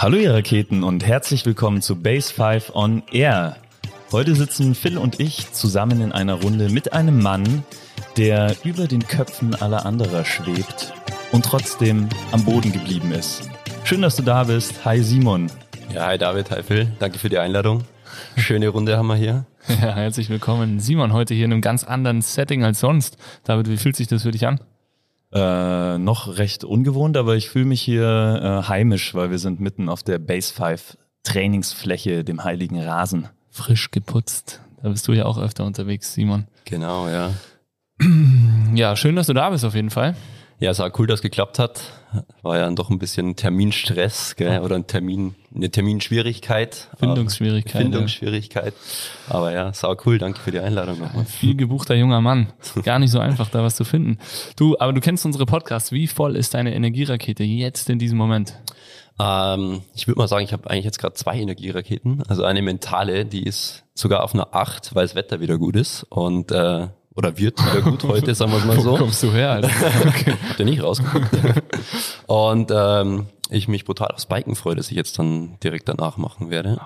Hallo ihr Raketen und herzlich willkommen zu Base 5 on Air. Heute sitzen Phil und ich zusammen in einer Runde mit einem Mann, der über den Köpfen aller anderer schwebt und trotzdem am Boden geblieben ist. Schön, dass du da bist. Hi Simon. Ja, hi David, hi Phil. Danke für die Einladung. Schöne Runde haben wir hier. Ja, herzlich willkommen. Simon, heute hier in einem ganz anderen Setting als sonst. David, wie fühlt sich das für dich an? Äh, noch recht ungewohnt, aber ich fühle mich hier äh, heimisch, weil wir sind mitten auf der Base 5 Trainingsfläche, dem heiligen Rasen. Frisch geputzt. Da bist du ja auch öfter unterwegs, Simon. Genau, ja. Ja, schön, dass du da bist auf jeden Fall. Ja, es war cool, dass es geklappt hat. War ja doch ein bisschen Terminstress, gell? oder ein Termin, eine Terminschwierigkeit. Findungsschwierigkeit. Findungsschwierigkeit. Aber ja, sau cool. Danke für die Einladung nochmal. Viel gebuchter junger Mann. Gar nicht so einfach, da was zu finden. Du, aber du kennst unsere Podcasts. Wie voll ist deine Energierakete jetzt in diesem Moment? Ähm, ich würde mal sagen, ich habe eigentlich jetzt gerade zwei Energieraketen. Also eine mentale, die ist sogar auf einer 8, weil das Wetter wieder gut ist. Und äh, oder wird wieder gut heute, sagen wir es mal so. Wo kommst du her, Alter? Okay. Habt ihr nicht rausgeguckt? Und ähm, ich mich brutal aufs Biken freue, dass ich jetzt dann direkt danach machen werde.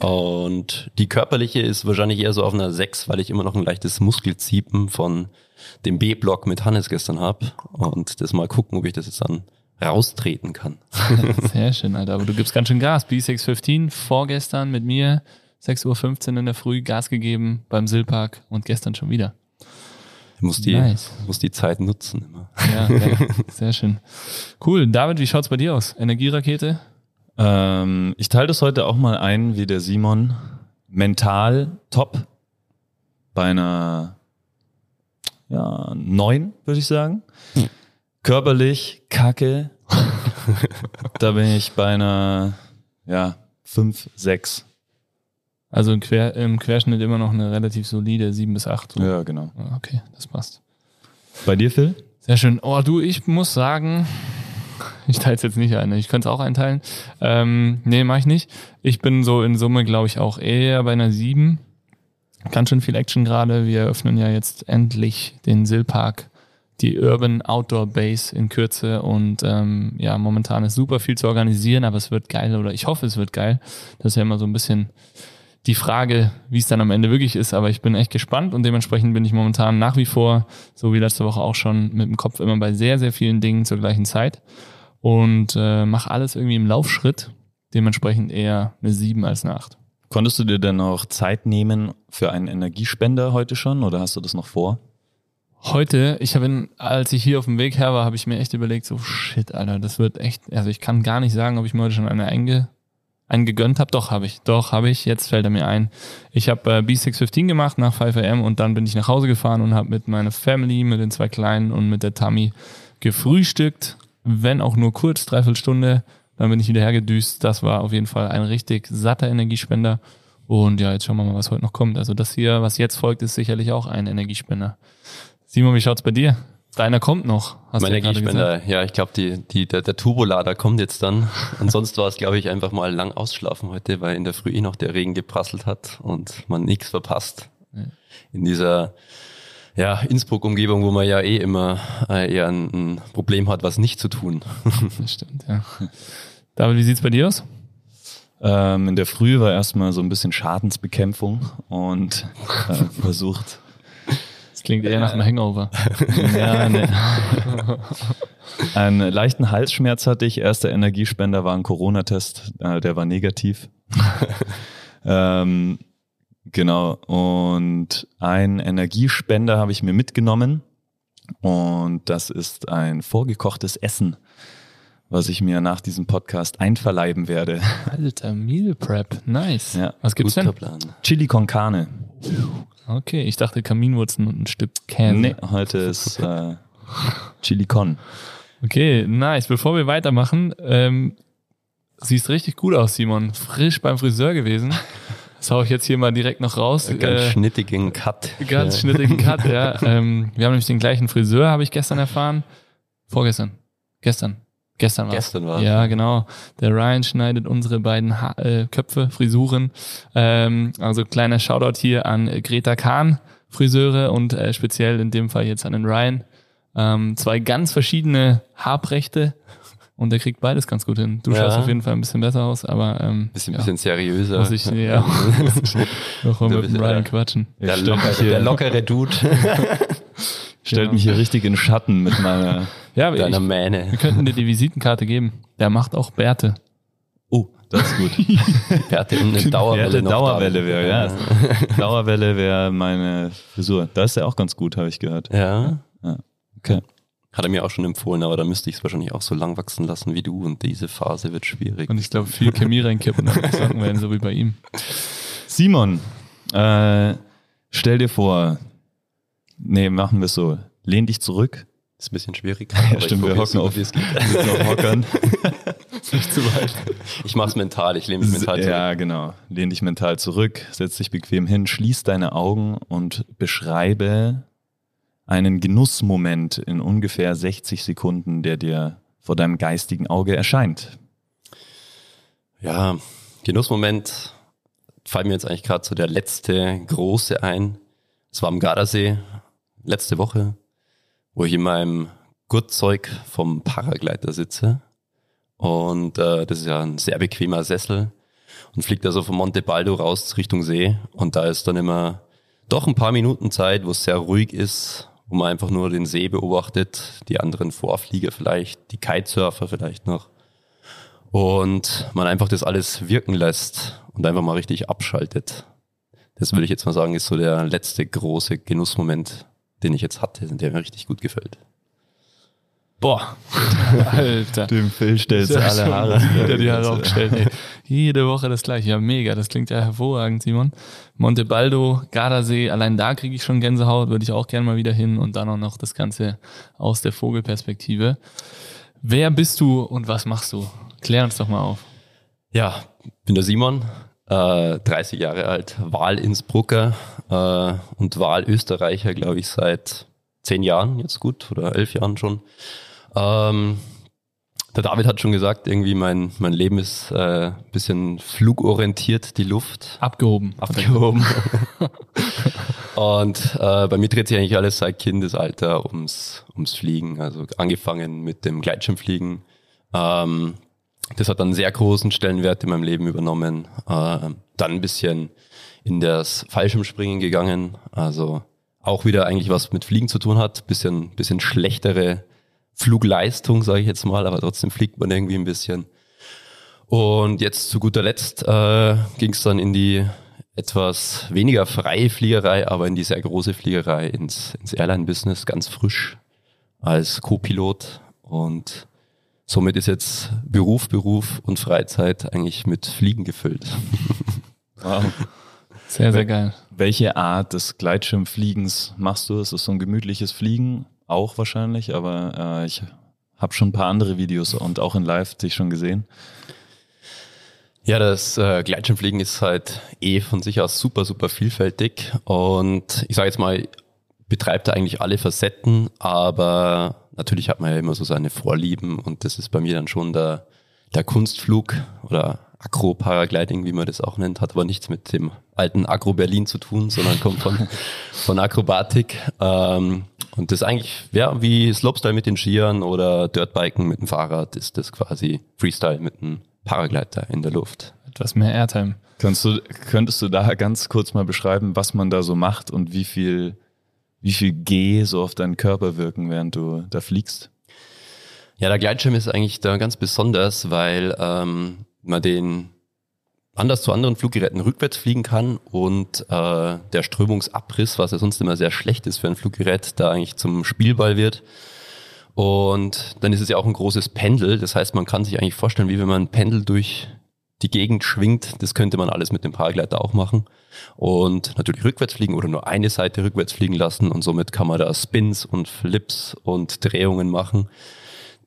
Und die körperliche ist wahrscheinlich eher so auf einer 6, weil ich immer noch ein leichtes Muskelziepen von dem B-Block mit Hannes gestern habe. Und das mal gucken, ob ich das jetzt dann raustreten kann. Sehr schön, Alter. Aber du gibst ganz schön Gas. B615 vorgestern mit mir 6.15 Uhr in der Früh Gas gegeben beim Sillpark und gestern schon wieder. Ich muss die, nice. muss die Zeit nutzen immer. Ja, ja, sehr schön. Cool. David, wie schaut's bei dir aus? Energierakete? Ähm, ich teile das heute auch mal ein, wie der Simon. Mental top. Bei einer ja, neun, würde ich sagen. Hm. Körperlich kacke. da bin ich bei einer ja, fünf, sechs. Also im, Quer, im, Querschnitt immer noch eine relativ solide 7 bis 8. So. Ja, genau. Okay, das passt. Bei dir, Phil? Sehr schön. Oh, du, ich muss sagen, ich teile es jetzt nicht ein. Ich könnte es auch einteilen. Ähm, nee, mache ich nicht. Ich bin so in Summe, glaube ich, auch eher bei einer 7. Ganz schön viel Action gerade. Wir eröffnen ja jetzt endlich den Sillpark, die Urban Outdoor Base in Kürze. Und ähm, ja, momentan ist super viel zu organisieren, aber es wird geil oder ich hoffe, es wird geil. Das ist ja immer so ein bisschen die Frage, wie es dann am Ende wirklich ist. Aber ich bin echt gespannt und dementsprechend bin ich momentan nach wie vor, so wie letzte Woche auch schon, mit dem Kopf immer bei sehr, sehr vielen Dingen zur gleichen Zeit und äh, mache alles irgendwie im Laufschritt. Dementsprechend eher eine 7 als eine 8. Konntest du dir denn auch Zeit nehmen für einen Energiespender heute schon oder hast du das noch vor? Heute, ich habe, als ich hier auf dem Weg her war, habe ich mir echt überlegt, so shit, Alter, das wird echt, also ich kann gar nicht sagen, ob ich mir heute schon eine einge einen gegönnt habe? Doch, habe ich. Doch, habe ich. Jetzt fällt er mir ein. Ich habe äh, B615 gemacht nach 5am und dann bin ich nach Hause gefahren und habe mit meiner Family, mit den zwei Kleinen und mit der Tammy gefrühstückt. Wenn auch nur kurz, dreiviertel Stunde. Dann bin ich wieder hergedüst. Das war auf jeden Fall ein richtig satter Energiespender. Und ja, jetzt schauen wir mal, was heute noch kommt. Also das hier, was jetzt folgt, ist sicherlich auch ein Energiespender. Simon, wie schaut's bei dir? Deiner kommt noch. Hast mein Energiespender, ja, ich glaube, die, die, der, der Turbolader kommt jetzt dann. Und sonst war es, glaube ich, einfach mal lang ausschlafen heute, weil in der Früh eh noch der Regen geprasselt hat und man nichts verpasst. In dieser ja, Innsbruck-Umgebung, wo man ja eh immer äh, eher ein, ein, Problem hat, was nicht zu tun. Das stimmt, ja. David, wie sieht's bei dir aus? Ähm, in der Früh war erstmal so ein bisschen Schadensbekämpfung und äh, versucht Klingt eher nach einem Hangover. ja, nee. Einen leichten Halsschmerz hatte ich. Erster Energiespender war ein Corona-Test. Äh, der war negativ. ähm, genau. Und ein Energiespender habe ich mir mitgenommen. Und das ist ein vorgekochtes Essen, was ich mir nach diesem Podcast einverleiben werde. Alter, Meal Prep. Nice. Ja. Was gibt's denn? Plan. Chili con Carne. Okay, ich dachte Kaminwurzeln und ein Stück Käse. Nee, heute ist äh, Chili Con. Okay, nice. Bevor wir weitermachen, ähm, siehst richtig gut aus, Simon. Frisch beim Friseur gewesen. Das hau ich jetzt hier mal direkt noch raus. Ganz äh, schnittigen Cut. Ganz schnittigen Cut, ja. Ähm, wir haben nämlich den gleichen Friseur, habe ich gestern erfahren. Vorgestern. Gestern. Gestern war Gestern war Ja, genau. Der Ryan schneidet unsere beiden ha äh, Köpfe, Frisuren. Ähm, also kleiner Shoutout hier an Greta Kahn, Friseure und äh, speziell in dem Fall jetzt an den Ryan. Ähm, zwei ganz verschiedene Haarbrechte. und der kriegt beides ganz gut hin. Du Ja. schaust auf jeden Fall ein bisschen besser aus, aber ähm, Bisschen, ja, bisschen seriöser. muss ich ja, noch mal mit dem Ryan ja- quatschen. der, hier- der lockere Dude Stellt Genau. mich hier richtig in Schatten mit meiner. Ja, deiner ich, Mähne. wir könnten dir die Visitenkarte geben. Der macht auch Bärte. Oh, das ist gut. Bärte und eine Dauerwelle Welle noch Dauerwelle da. wäre, ja. Dauerwelle wäre meine Frisur. Da ist er auch ganz gut, habe ich gehört. Ja. Okay. Hat er mir auch schon empfohlen, aber da müsste ich es wahrscheinlich auch so lang wachsen lassen wie du und diese Phase wird schwierig. Und ich glaube, viel Chemie reinkippen, Socken werden, so wie bei ihm. Simon, äh, stell dir vor, nee, machen wir es so. Lehn dich zurück. ist ein bisschen schwierig. Ja, aber ich stimmt, wir hocken auf, wie es geht. auf Hockern. Nicht zu weit. Ich mach's mental, ich lehne mich mental zurück. Ja, genau. Lehn dich mental zurück, setz dich bequem hin, schließ deine Augen und beschreibe einen Genussmoment in ungefähr 60 Sekunden, der dir vor deinem geistigen Auge erscheint. Ja, Genussmoment fällt mir jetzt eigentlich gerade so der letzte große ein. Es war am Gardasee letzte Woche, wo ich in meinem Gurtzeug vom Paragleiter sitze. Und äh, das ist ja ein sehr bequemer Sessel und fliegt also von Monte Baldo raus Richtung See. Und da ist dann immer doch ein paar Minuten Zeit, wo es sehr ruhig ist, wo man einfach nur den See beobachtet, die anderen Vorflieger vielleicht, die Kitesurfer vielleicht noch und man einfach das alles wirken lässt und einfach mal richtig abschaltet. Das würde ich jetzt mal sagen, ist so der letzte große Genussmoment, den ich jetzt hatte, der mir richtig gut gefällt. Boah, Alter. Dem Phil stellst Ja, schon Wieder die Haare aufgestellt. Ey. Jede Woche das gleiche. Ja, mega. Das klingt ja hervorragend, Simon. Monte Baldo, Gardasee, allein da kriege ich schon Gänsehaut, würde ich auch gerne mal wieder hin und dann auch noch das Ganze aus der Vogelperspektive. Wer bist du und was machst du? Klär uns doch mal auf. Ja, bin der Simon, äh, 30 Jahre alt, Wahl-Innsbrucker äh, und Wahl-Österreicher, glaube ich, seit zehn Jahren jetzt gut oder elf Jahren schon. Ähm, der David hat schon gesagt, irgendwie mein, mein Leben ist äh, bisschen flugorientiert, die Luft. Abgehoben. abgehoben. Und äh, bei mir dreht sich eigentlich alles seit Kindesalter ums, ums Fliegen. Also angefangen mit dem Gleitschirmfliegen. Ähm, das hat dann einen sehr großen Stellenwert in meinem Leben übernommen. Äh, dann ein bisschen in das Fallschirmspringen gegangen. Also auch wieder eigentlich was mit Fliegen zu tun hat. Bisschen, bisschen schlechtere Flugleistung, sage ich jetzt mal, aber trotzdem fliegt man irgendwie ein bisschen. Und jetzt zu guter Letzt äh, ging es dann in die etwas weniger freie Fliegerei, aber in die sehr große Fliegerei, ins, ins Airline-Business, ganz frisch als Co-Pilot. Und somit ist jetzt Beruf, Beruf und Freizeit eigentlich mit Fliegen gefüllt. Wow. Sehr, sehr geil. Welche Art des Gleitschirmfliegens machst du? Ist es so ein gemütliches Fliegen? Auch wahrscheinlich, aber äh, ich habe schon ein paar andere Videos und auch in Live schon gesehen. Ja, das äh, Gleitschirmfliegen ist halt eh von sich aus super, super vielfältig und ich sage jetzt mal, betreibt da eigentlich alle Facetten, aber natürlich hat man ja immer so seine Vorlieben und das ist bei mir dann schon der, der Kunstflug oder Acro-Paragliding, wie man das auch nennt, hat aber nichts mit dem alten Agro Berlin zu tun, sondern kommt von, von Akrobatik. Ähm, und das ist eigentlich, ja, wie Slopestyle mit den Skiern oder Dirtbiken mit dem Fahrrad, ist das quasi Freestyle mit einem Paragleiter in der Luft. Etwas mehr Airtime. Kannst du, könntest du da ganz kurz mal beschreiben, was man da so macht und wie viel, wie viel G so auf deinen Körper wirken, während du da fliegst? Ja, der Gleitschirm ist eigentlich da ganz besonders, weil ähm, man den anders zu anderen Fluggeräten rückwärts fliegen kann und äh, der Strömungsabriss, was ja sonst immer sehr schlecht ist für ein Fluggerät, da eigentlich zum Spielball wird. Und dann ist es ja auch ein großes Pendel, das heißt, man kann sich eigentlich vorstellen, wie wenn man ein Pendel durch die Gegend schwingt, das könnte man alles mit dem Paragleiter auch machen. Und natürlich rückwärts fliegen oder nur eine Seite rückwärts fliegen lassen und somit kann man da Spins und Flips und Drehungen machen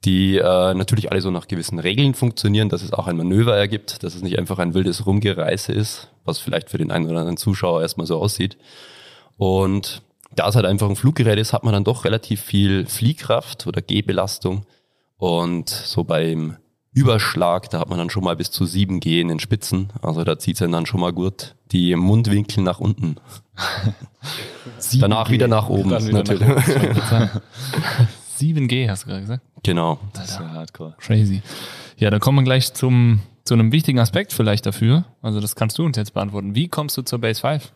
die äh, natürlich alle so nach gewissen Regeln funktionieren, dass es auch ein Manöver ergibt, dass es nicht einfach ein wildes Rumgereise ist, was vielleicht für den einen oder anderen Zuschauer erstmal so aussieht. Und da es halt einfach ein Fluggerät ist, hat man dann doch relativ viel Fliehkraft oder Gehbelastung. Und so beim Überschlag, da hat man dann schon mal bis zu 7 G in den Spitzen. Also da zieht es dann schon mal gut die Mundwinkel nach unten. Danach wieder nach oben, Dann wieder natürlich. nach oben. 7G hast du gerade gesagt. Genau. Das ist ja hardcore. Crazy. Ja, da kommen wir gleich zum, zu einem wichtigen Aspekt vielleicht dafür. Also das kannst du uns jetzt beantworten. Wie kommst du zur Base 5?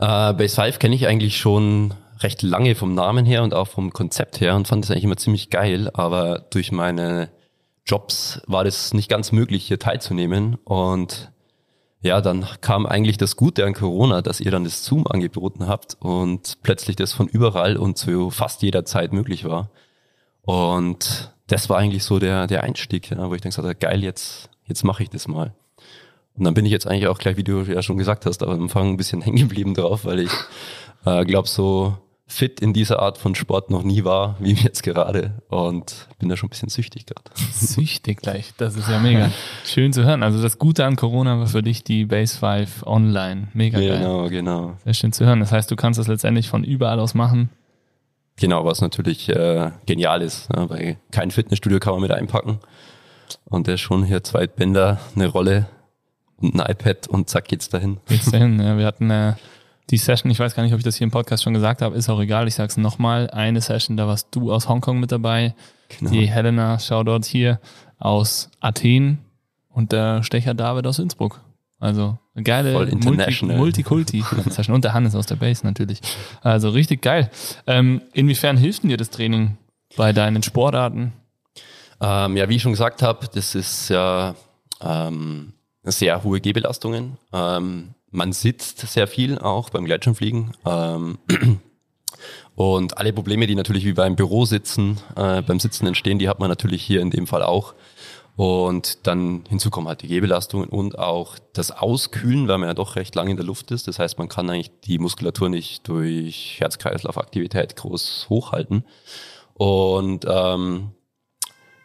Äh, Base 5 kenne ich eigentlich schon recht lange vom Namen her und auch vom Konzept her und fand das eigentlich immer ziemlich geil, aber durch meine Jobs war das nicht ganz möglich, hier teilzunehmen und ja, dann kam eigentlich das Gute an Corona, dass ihr dann das Zoom angeboten habt und plötzlich das von überall und zu fast jeder Zeit möglich war. Und das war eigentlich so der, der Einstieg, ja, wo ich dann gesagt habe, geil, jetzt, jetzt mache ich das mal. Und dann bin ich jetzt eigentlich auch gleich, wie du ja schon gesagt hast, am Anfang ein bisschen hängen geblieben drauf, weil ich äh, glaube, so fit in dieser Art von Sport noch nie war, wie jetzt gerade. Und bin da schon ein bisschen süchtig gerade. Süchtig gleich, das ist ja mega. Schön zu hören. Also das Gute an Corona war für dich die Base 5 online. Mega geil. Genau, genau. Sehr schön zu hören. Das heißt, du kannst das letztendlich von überall aus machen. Genau, was natürlich äh, genial ist, ne? weil kein Fitnessstudio kann man mit einpacken. Und der ist schon hier zwei Bänder, eine Rolle und ein iPad und zack geht's dahin. Geht's dahin. Ja, wir hatten äh, die Session, ich weiß gar nicht, ob ich das hier im Podcast schon gesagt habe, ist auch egal, ich sag's nochmal. Eine Session, da warst du aus Hongkong mit dabei. Genau. Die Helena, Shoutout hier, aus Athen und der Stecher David aus Innsbruck. Also eine geile. Multi- Multikulti-Session. und der Hannes aus der Base natürlich. Also richtig geil. Ähm, inwiefern hilft denn dir das Training bei deinen Sportarten? Ähm, ja, wie ich schon gesagt habe, das ist ja ähm, sehr hohe Gehbelastungen. Ähm, man sitzt sehr viel auch beim Gleitschirmfliegen. Ähm, und alle Probleme, die natürlich wie beim Büro sitzen, äh, beim Sitzen entstehen, die hat man natürlich hier in dem Fall auch. Und dann hinzu kommen halt die Gehbelastungen und auch das Auskühlen, weil man ja doch recht lange in der Luft ist. Das heißt, man kann eigentlich die Muskulatur nicht durch Herz-Kreislauf-Aktivität groß hochhalten. Und ähm,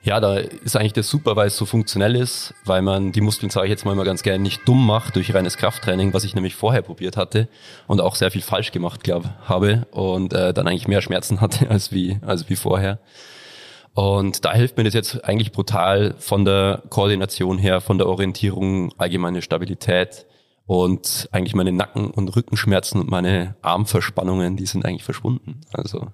ja, da ist eigentlich das super, weil es so funktionell ist, weil man die Muskeln, sage ich jetzt mal, immer ganz gerne nicht dumm macht durch reines Krafttraining, was ich nämlich vorher probiert hatte und auch sehr viel falsch gemacht, glaube habe und äh, dann eigentlich mehr Schmerzen hatte als wie als wie vorher. Und da hilft mir das jetzt eigentlich brutal von der Koordination her, von der Orientierung, allgemeine Stabilität und eigentlich meine Nacken- und Rückenschmerzen und meine Armverspannungen, die sind eigentlich verschwunden. Also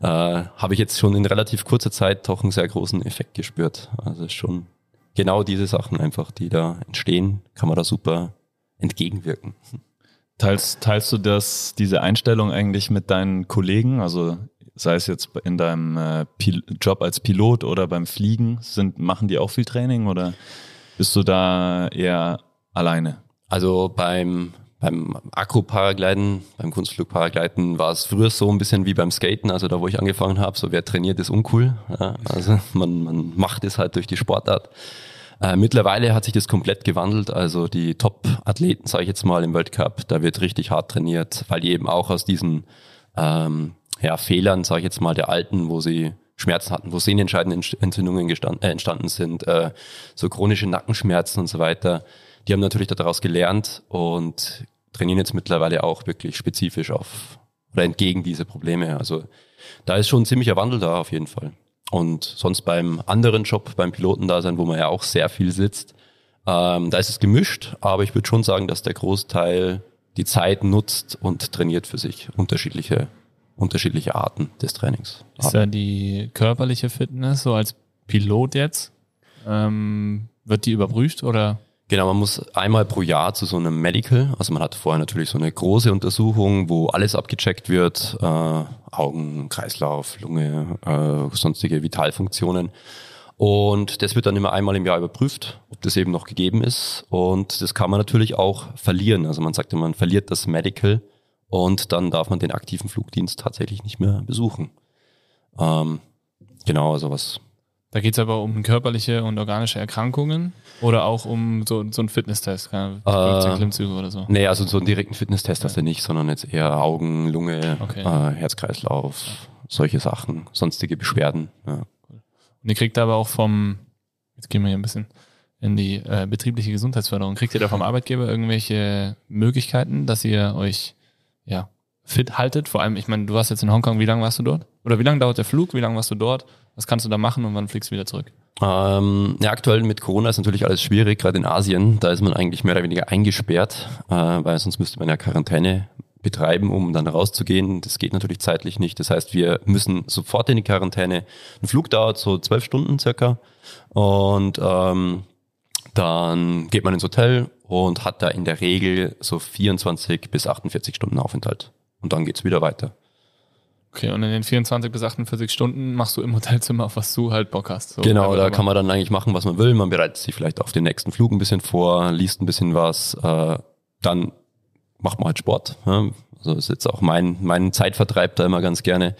äh, habe ich jetzt schon in relativ kurzer Zeit doch einen sehr großen Effekt gespürt. Also ist schon genau diese Sachen einfach, die da entstehen, kann man da super entgegenwirken. Teilst, teilst du das, diese Einstellung eigentlich mit deinen Kollegen? Also sei es jetzt in deinem äh, Pil Job als Pilot oder beim Fliegen, sind, machen die auch viel Training oder bist du da eher alleine? Also beim beim Akku-Paragliden, beim Kunstflug-Paragliden war es früher so ein bisschen wie beim Skaten, also da wo ich angefangen habe, so wer trainiert ist uncool. Ja, also man, man macht es halt durch die Sportart. Äh, mittlerweile hat sich das komplett gewandelt, also die Top-Athleten, sage ich jetzt mal, im Weltcup, da wird richtig hart trainiert, weil die eben auch aus diesen ähm, ja, Fehlern, sage ich jetzt mal, der Alten, wo sie Schmerzen hatten, wo Sehnenscheidenentzündungen gestand, äh, entstanden sind, äh, so chronische Nackenschmerzen und so weiter, die haben natürlich daraus gelernt und trainieren jetzt mittlerweile auch wirklich spezifisch auf oder entgegen diese Probleme. Also da ist schon ein ziemlicher Wandel da auf jeden Fall. Und sonst beim anderen Job, beim Pilotendasein, wo man ja auch sehr viel sitzt, ähm, da ist es gemischt, aber ich würde schon sagen, dass der Großteil die Zeit nutzt und trainiert für sich unterschiedliche, unterschiedliche Arten des Trainings. Ist ja die körperliche Fitness, so als Pilot jetzt, ähm, wird die überprüft oder? Genau, man muss einmal pro Jahr zu so einem Medical, also man hat vorher natürlich so eine große Untersuchung, wo alles abgecheckt wird, äh, Augen, Kreislauf, Lunge, äh, sonstige Vitalfunktionen. Und das wird dann immer einmal im Jahr überprüft, ob das eben noch gegeben ist. Und das kann man natürlich auch verlieren. Also man sagt, man verliert das Medical und dann darf man den aktiven Flugdienst tatsächlich nicht mehr besuchen. Ähm, genau, also was Da geht's aber um körperliche und organische Erkrankungen oder auch um so, so einen Fitnesstest, keine 15 Äh, Klimmzüge oder so. Nee, also so einen direkten Fitnesstest hast du nicht, sondern jetzt eher Augen, Lunge, Okay. äh, Herzkreislauf, solche Sachen, sonstige Beschwerden. Ja. Und ihr kriegt aber auch vom, jetzt gehen wir hier ein bisschen in die äh, betriebliche Gesundheitsförderung, kriegt ihr da vom Arbeitgeber irgendwelche Möglichkeiten, dass ihr euch ja fit haltet? Vor allem, ich meine, du warst jetzt in Hongkong, wie lange warst du dort? Oder wie lange dauert der Flug? Wie lange warst du dort? Was kannst du da machen und wann fliegst du wieder zurück? Ähm, ja, aktuell mit Corona ist natürlich alles schwierig, gerade in Asien. Da ist man eigentlich mehr oder weniger eingesperrt, äh, weil sonst müsste man ja Quarantäne betreiben, um dann rauszugehen. Das geht natürlich zeitlich nicht. Das heißt, wir müssen sofort in die Quarantäne. Ein Flug dauert so zwölf Stunden circa. Und ähm, dann geht man ins Hotel und hat da in der Regel so 24 bis 48 Stunden Aufenthalt. Und dann geht's wieder weiter. Okay, und in den 24 bis 48 Stunden machst du im Hotelzimmer, auf was du halt Bock hast. So genau, da kann man dann eigentlich machen, was man will. Man bereitet sich vielleicht auf den nächsten Flug ein bisschen vor, liest ein bisschen was, äh, dann macht man halt Sport. Ja. Also ist jetzt auch mein, mein Zeitvertreib da immer ganz gerne.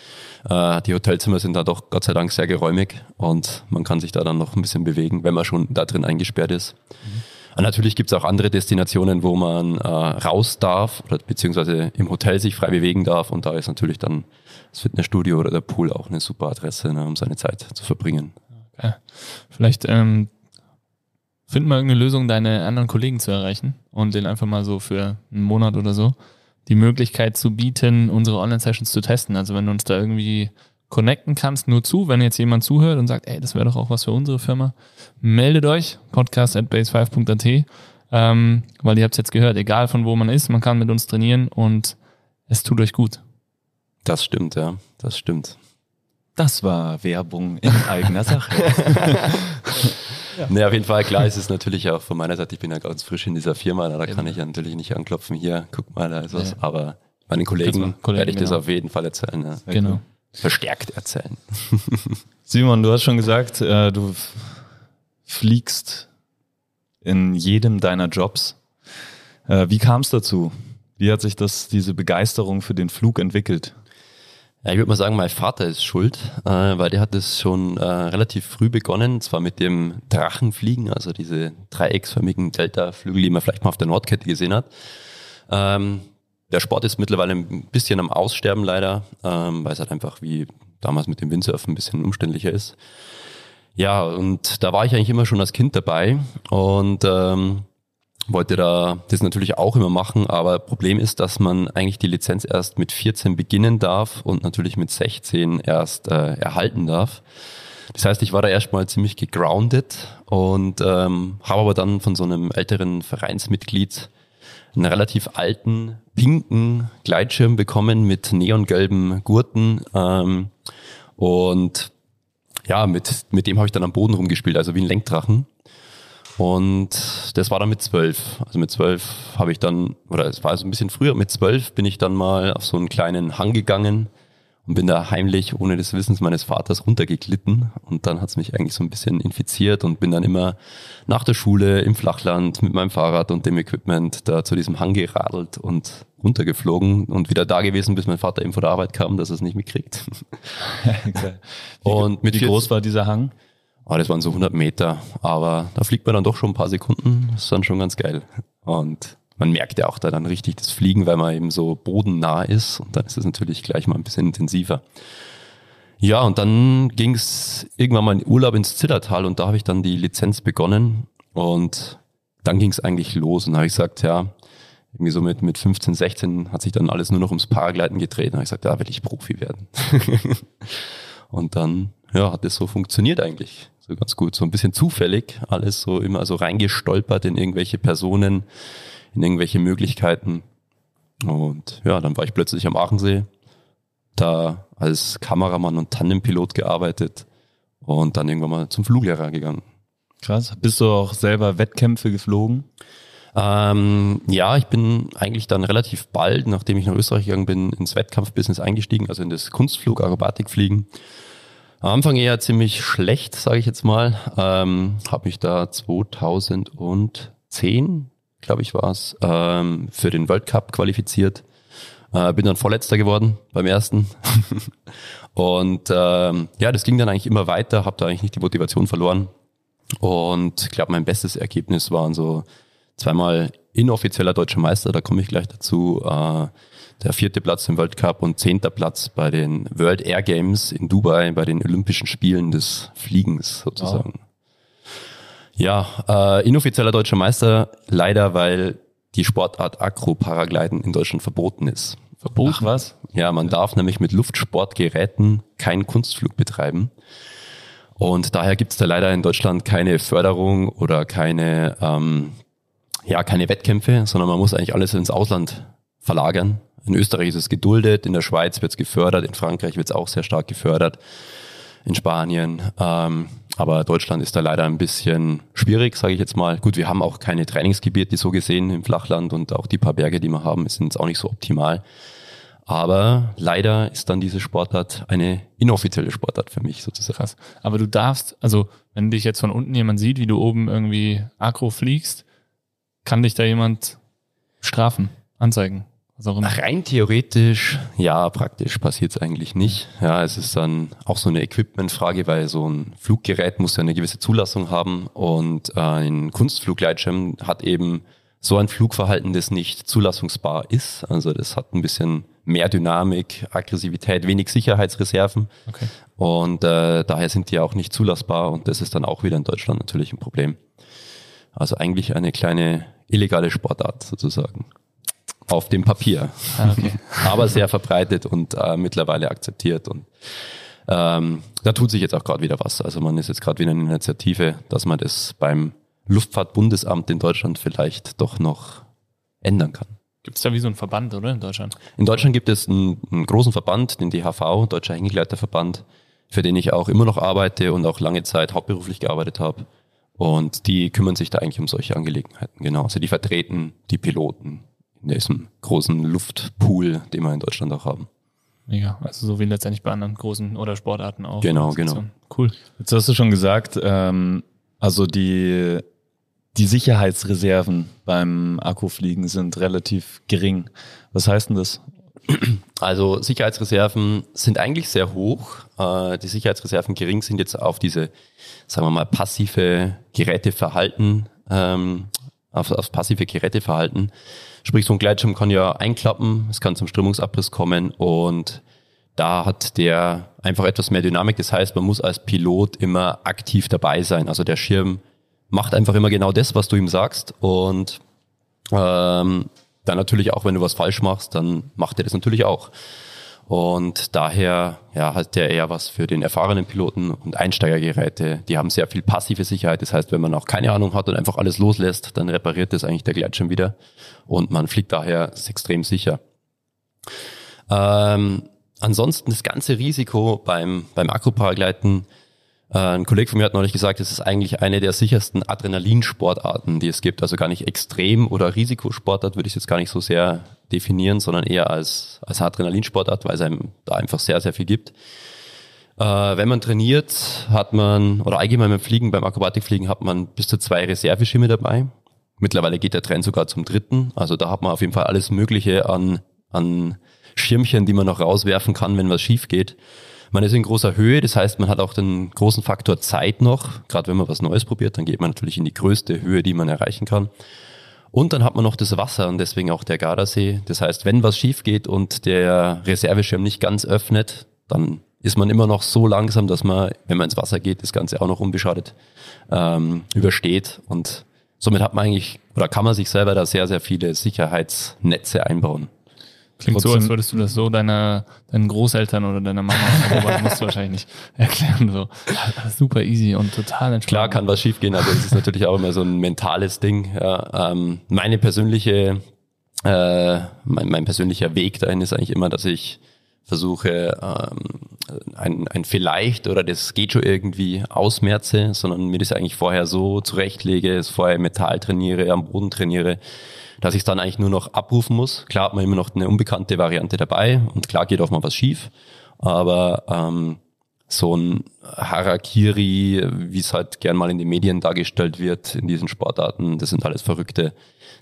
Äh, die Hotelzimmer sind da doch Gott sei Dank sehr geräumig und man kann sich da dann noch ein bisschen bewegen, wenn man schon da drin eingesperrt ist. Mhm. Und natürlich gibt es auch andere Destinationen, wo man äh, raus darf oder beziehungsweise im Hotel sich frei bewegen darf und da ist natürlich dann das Fitnessstudio oder der Pool auch eine super Adresse, ne, um seine Zeit zu verbringen. Okay. Vielleicht ähm, finden wir irgendeine Lösung, deine anderen Kollegen zu erreichen und denen einfach mal so für einen Monat oder so die Möglichkeit zu bieten, unsere Online-Sessions zu testen. Also wenn du uns da irgendwie connecten kannst, nur zu, wenn jetzt jemand zuhört und sagt, ey, das wäre doch auch was für unsere Firma, meldet euch, podcast at base5.at, ähm, weil ihr habt es jetzt gehört, egal von wo man ist, man kann mit uns trainieren und es tut euch gut. Das stimmt, ja, das stimmt. Das war Werbung in eigener Sache. ja. Nee, auf jeden Fall, klar ist es natürlich auch von meiner Seite, ich bin ja ganz frisch in dieser Firma, da kann ich ja natürlich nicht anklopfen, hier, guck mal, da ist was, ja. aber meinen Kollegen, Kollegen werde ich genau. das auf jeden Fall erzählen. Ja. Genau. Verstärkt erzählen. Simon, du hast schon gesagt, äh, du fliegst in jedem deiner Jobs. Äh, wie kam es dazu? Wie hat sich das, diese Begeisterung für den Flug entwickelt? Ja, ich würde mal sagen, mein Vater ist schuld, äh, weil der hat es schon äh, relativ früh begonnen, zwar mit dem Drachenfliegen, also diese dreiecksförmigen Delta-Flügel, die man vielleicht mal auf der Nordkette gesehen hat. Ähm, der Sport ist mittlerweile ein bisschen am Aussterben leider, ähm, weil es halt einfach wie damals mit dem Windsurfen ein bisschen umständlicher ist. Ja, und da war ich eigentlich immer schon als Kind dabei und ähm, wollte da das natürlich auch immer machen, aber Problem ist, dass man eigentlich die Lizenz erst mit 14 beginnen darf und natürlich mit 16 erst äh, erhalten darf. Das heißt, ich war da erstmal ziemlich gegroundet und ähm, habe aber dann von so einem älteren Vereinsmitglied einen relativ alten, pinken Gleitschirm bekommen mit neongelben Gurten ähm, und ja, mit, mit dem habe ich dann am Boden rumgespielt, also wie ein Lenkdrachen. Und das war dann mit zwölf. Also mit zwölf habe ich dann, oder es war also ein bisschen früher, mit zwölf bin ich dann mal auf so einen kleinen Hang gegangen und bin da heimlich, ohne des Wissens meines Vaters, runtergeglitten. Und dann hat's mich eigentlich so ein bisschen infiziert und bin dann immer nach der Schule im Flachland mit meinem Fahrrad und dem Equipment da zu diesem Hang geradelt und runtergeflogen und wieder da gewesen, bis mein Vater eben vor der Arbeit kam, dass er es nicht mitkriegt. und mit wie groß war dieser Hang? Oh, das waren so 100 Meter, aber da fliegt man dann doch schon ein paar Sekunden. Das ist dann schon ganz geil. Und man merkt ja auch da dann richtig das Fliegen, weil man eben so bodennah ist. Und dann ist es natürlich gleich mal ein bisschen intensiver. Ja, und dann ging es irgendwann mal in Urlaub ins Zillertal und da habe ich dann die Lizenz begonnen. Und dann ging es eigentlich los. Und da habe ich gesagt, ja, irgendwie so mit, mit 15, 16 hat sich dann alles nur noch ums Paragleiten gedreht. Da habe ich gesagt, da will ich Profi werden. und dann ja, hat das so funktioniert eigentlich so ganz gut. So ein bisschen zufällig, alles so immer so reingestolpert in irgendwelche Personen, in irgendwelche Möglichkeiten. Und ja, dann war ich plötzlich am Aachensee, da als Kameramann und Tandempilot gearbeitet und dann irgendwann mal zum Fluglehrer gegangen. Krass. Bist du auch selber Wettkämpfe geflogen? Ähm, ja, ich bin eigentlich dann relativ bald, nachdem ich nach Österreich gegangen bin, ins Wettkampfbusiness eingestiegen, also in das Kunstflug, Aerobatikfliegen. Am Anfang eher ziemlich schlecht, sage ich jetzt mal. Ähm, habe mich da 2010, glaube ich, war es, ähm, für den World Cup qualifiziert. Äh, bin dann Vorletzter geworden beim ersten. und ähm, ja, das ging dann eigentlich immer weiter, habe da eigentlich nicht die Motivation verloren. Und ich glaube, mein bestes Ergebnis waren so zweimal inoffizieller deutscher Meister, da komme ich gleich dazu. Äh, der vierte Platz im World Cup und zehnter Platz bei den World Air Games in Dubai, bei den Olympischen Spielen des Fliegens sozusagen. Wow. Ja, äh, inoffizieller deutscher Meister, leider, weil die Sportart Acro-Paragliden in Deutschland verboten ist. Verboten? Ach was? Ja, man darf nämlich mit Luftsportgeräten keinen Kunstflug betreiben. Und daher gibt es da leider in Deutschland keine Förderung oder keine, ähm, ja, keine Wettkämpfe, sondern man muss eigentlich alles ins Ausland verlagern in Österreich ist es geduldet, in der Schweiz wird es gefördert, in Frankreich wird es auch sehr stark gefördert, in Spanien. Ähm, aber Deutschland ist da leider ein bisschen schwierig, sage ich jetzt mal. Gut, wir haben auch keine Trainingsgebiete so gesehen im Flachland und auch die paar Berge, die wir haben, sind jetzt auch nicht so optimal. Aber leider ist dann diese Sportart eine inoffizielle Sportart für mich sozusagen. Krass. Aber du darfst, also wenn dich jetzt von unten jemand sieht, wie du oben irgendwie Akro fliegst, kann dich da jemand strafen, anzeigen? Rein theoretisch, ja, praktisch passiert es eigentlich nicht. Ja, es ist dann auch so eine Equipmentfrage, weil so ein Fluggerät muss ja eine gewisse Zulassung haben und äh, ein Kunstflugleitschirm hat eben so ein Flugverhalten, das nicht zulassungsbar ist. Also das hat ein bisschen mehr Dynamik, Aggressivität, wenig Sicherheitsreserven. Okay. Und äh, daher sind die auch nicht zulassbar und das ist dann auch wieder in Deutschland natürlich ein Problem. Also eigentlich eine kleine illegale Sportart sozusagen. Auf dem Papier. Ah, okay. Aber sehr verbreitet und äh, mittlerweile akzeptiert. Und ähm, da tut sich jetzt auch gerade wieder was. Also man ist jetzt gerade wieder in Initiative, dass man das beim Luftfahrtbundesamt in Deutschland vielleicht doch noch ändern kann. Gibt es da wie so einen Verband, oder in Deutschland? In Deutschland gibt es einen, einen großen Verband, den DHV, Deutscher Hängegleiterverband, für den ich auch immer noch arbeite und auch lange Zeit hauptberuflich gearbeitet habe. Und die kümmern sich da eigentlich um solche Angelegenheiten, genau. Also die vertreten die Piloten in diesem großen Luftpool, den wir in Deutschland auch haben. Mega, also so wie letztendlich bei anderen großen oder Sportarten auch. Genau, genau. Cool. Jetzt hast du schon gesagt, ähm, also die, die Sicherheitsreserven beim Akkufliegen sind relativ gering. Was heißt denn das? Also Sicherheitsreserven sind eigentlich sehr hoch. Äh, die Sicherheitsreserven gering sind jetzt auf diese, sagen wir mal, passive Geräteverhalten, ähm, auf, auf passive Geräteverhalten. Sprich, so ein Gleitschirm kann ja einklappen, es kann zum Strömungsabriss kommen und da hat der einfach etwas mehr Dynamik. Das heißt, man muss als Pilot immer aktiv dabei sein. Also der Schirm macht einfach immer genau das, was du ihm sagst und ähm, dann natürlich auch, wenn du was falsch machst, dann macht er das natürlich auch. Und daher ja, hat der eher was für den erfahrenen Piloten und Einsteigergeräte. Die haben sehr viel passive Sicherheit. Das heißt, wenn man auch keine Ahnung hat und einfach alles loslässt, dann repariert das eigentlich der Gleitschirm wieder. Und man fliegt daher extrem sicher. Ähm, ansonsten das ganze Risiko beim, beim Akkuparagliden äh, ein Kollege von mir hat neulich gesagt, es ist eigentlich eine der sichersten Adrenalinsportarten, die es gibt. Also gar nicht extrem oder Risikosportart würde ich jetzt gar nicht so sehr definieren, sondern eher als, als Adrenalinsportart, weil es einem da einfach sehr, sehr viel gibt. Äh, wenn man trainiert, hat man, oder allgemein beim Fliegen, beim Akrobatikfliegen hat man bis zu zwei Reserveschirme dabei. Mittlerweile geht der Trend sogar zum dritten. Also da hat man auf jeden Fall alles Mögliche an, an Schirmchen, die man noch rauswerfen kann, wenn was schief geht. Man ist in großer Höhe, das heißt, man hat auch den großen Faktor Zeit noch. Gerade wenn man was Neues probiert, dann geht man natürlich in die größte Höhe, die man erreichen kann. Und dann hat man noch das Wasser und deswegen auch der Gardasee. Das heißt, wenn was schief geht und der Reserveschirm nicht ganz öffnet, dann ist man immer noch so langsam, dass man, wenn man ins Wasser geht, das Ganze auch noch unbeschadet ähm, übersteht. Und somit hat man eigentlich, oder kann man sich selber da sehr, sehr viele Sicherheitsnetze einbauen. Klingt Trotzdem, so, als würdest du das so deiner, deinen Großeltern oder deiner Mama, aber musst du wahrscheinlich nicht erklären. So. Super easy und total entspannt. Klar kann was schiefgehen, aber es ist natürlich auch immer so ein mentales Ding. Ja, ähm, meine persönliche, äh, mein, mein persönlicher Weg dahin ist eigentlich immer, dass ich versuche, ähm, ein, ein vielleicht oder das geht schon irgendwie ausmerze, sondern mir das eigentlich vorher so zurechtlege, es vorher Metall trainiere, am Boden trainiere, dass ich es dann eigentlich nur noch abrufen muss. Klar hat man immer noch eine unbekannte Variante dabei und klar geht auch mal was schief, aber ähm, so ein Harakiri, wie es halt gern mal in den Medien dargestellt wird, in diesen Sportarten, das sind alles Verrückte.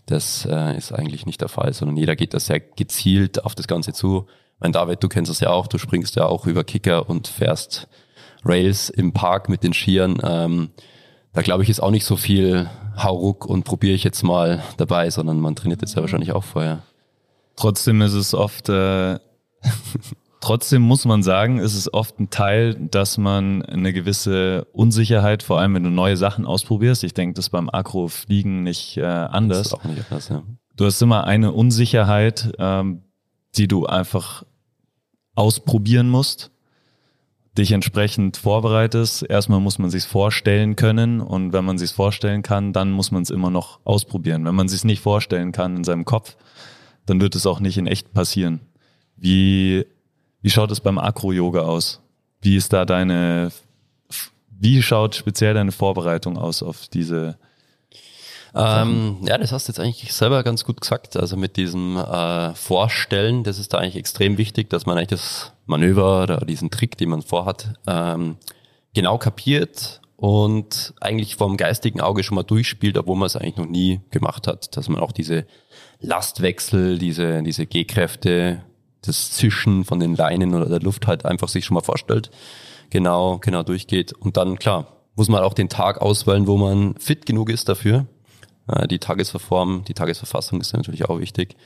Das äh, ist eigentlich nicht der Fall, sondern jeder geht da sehr gezielt auf das Ganze zu. Mein David, du kennst das ja auch, du springst ja auch über Kicker und fährst Rails im Park mit den Skiern. Ähm, da glaube ich, ist auch nicht so viel Hauruck und probiere ich jetzt mal dabei, sondern man trainiert jetzt ja wahrscheinlich auch vorher. Trotzdem ist es oft, äh, trotzdem muss man sagen, ist es oft ein Teil, dass man eine gewisse Unsicherheit, vor allem wenn du neue Sachen ausprobierst. Ich denke, das ist beim Akrofliegen nicht äh, anders. Das ist auch nicht anders, ja. Du hast immer eine Unsicherheit, ähm, die du einfach ausprobieren musst dich entsprechend vorbereitest. Erstmal muss man sich vorstellen können und wenn man sich vorstellen kann, dann muss man es immer noch ausprobieren. Wenn man sich nicht vorstellen kann in seinem Kopf, dann wird es auch nicht in echt passieren. Wie, wie schaut es beim Akro-Yoga aus? Wie ist da deine, wie schaut speziell deine Vorbereitung aus auf diese ähm, ja, das hast du jetzt eigentlich selber ganz gut gesagt. Also mit diesem äh, Vorstellen, das ist da eigentlich extrem wichtig, dass man eigentlich das Manöver oder diesen Trick, den man vorhat, ähm, genau kapiert und eigentlich vom geistigen Auge schon mal durchspielt, obwohl man es eigentlich noch nie gemacht hat. Dass man auch diese Lastwechsel, diese, diese G-Kräfte, das Zischen von den Leinen oder der Luft halt einfach sich schon mal vorstellt, genau, genau durchgeht. Und dann, klar, muss man auch den Tag auswählen, wo man fit genug ist dafür. Äh, die Tagesverform, die Tagesverfassung ist natürlich auch wichtig,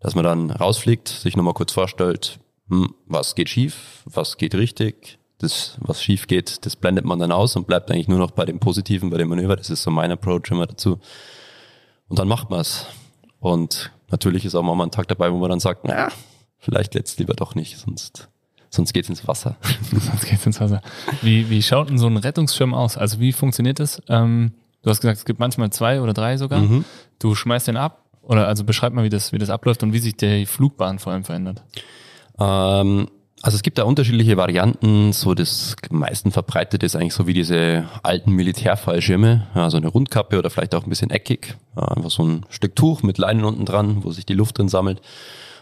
dass man dann rausfliegt, sich nochmal kurz vorstellt, hm, was geht schief, was geht richtig, das, was schief geht, das blendet man dann aus und bleibt eigentlich nur noch bei dem Positiven, bei dem Manöver. Das ist so mein Approach immer dazu. Und dann macht man es. Und natürlich ist auch mal ein Tag dabei, wo man dann sagt, na, vielleicht letzt lieber doch nicht, sonst, sonst geht's ins Wasser. sonst geht's ins Wasser. Wie, wie schaut denn so ein Rettungsschirm aus? Also wie funktioniert das? Ähm, Du hast gesagt, es gibt manchmal zwei oder drei sogar. Mhm. Du schmeißt den ab oder also beschreib mal, wie das, wie das abläuft und wie sich die Flugbahn vor allem verändert. Ähm, also es gibt da unterschiedliche Varianten. So das meisten verbreitet ist eigentlich so wie diese alten Militärfallschirme, ja, so eine Rundkappe oder vielleicht auch ein bisschen eckig. Einfach so ein Stück Tuch mit Leinen unten dran, wo sich die Luft drin sammelt.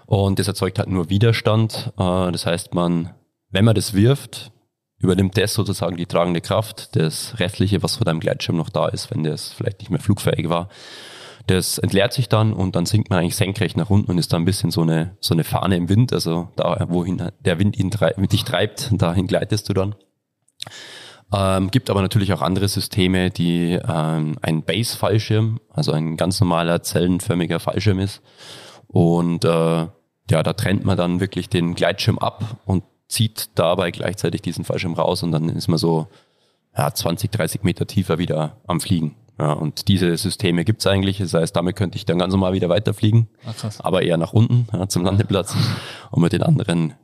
Und das erzeugt halt nur Widerstand. Äh, das heißt, man, wenn man das wirft, übernimmt das sozusagen die tragende Kraft. Das Restliche, was von deinem Gleitschirm noch da ist, wenn das vielleicht nicht mehr flugfähig war, das entleert sich dann und dann sinkt man eigentlich senkrecht nach unten und ist da ein bisschen so eine, so eine Fahne im Wind. Also da, wohin der Wind ihn treib, dich treibt, dahin gleitest du dann. Ähm, gibt aber natürlich auch andere Systeme, die ähm, ein Base-Fallschirm, also ein ganz normaler zellenförmiger Fallschirm ist. Und äh, ja, da trennt man dann wirklich den Gleitschirm ab und zieht dabei gleichzeitig diesen Fallschirm raus und dann ist man so ja, 20, 30 Meter tiefer wieder am Fliegen. Ja, und diese Systeme gibt's eigentlich. Das heißt, damit könnte ich dann ganz normal wieder weiterfliegen, Ach, aber eher nach unten ja, zum Landeplatz. Und mit den anderen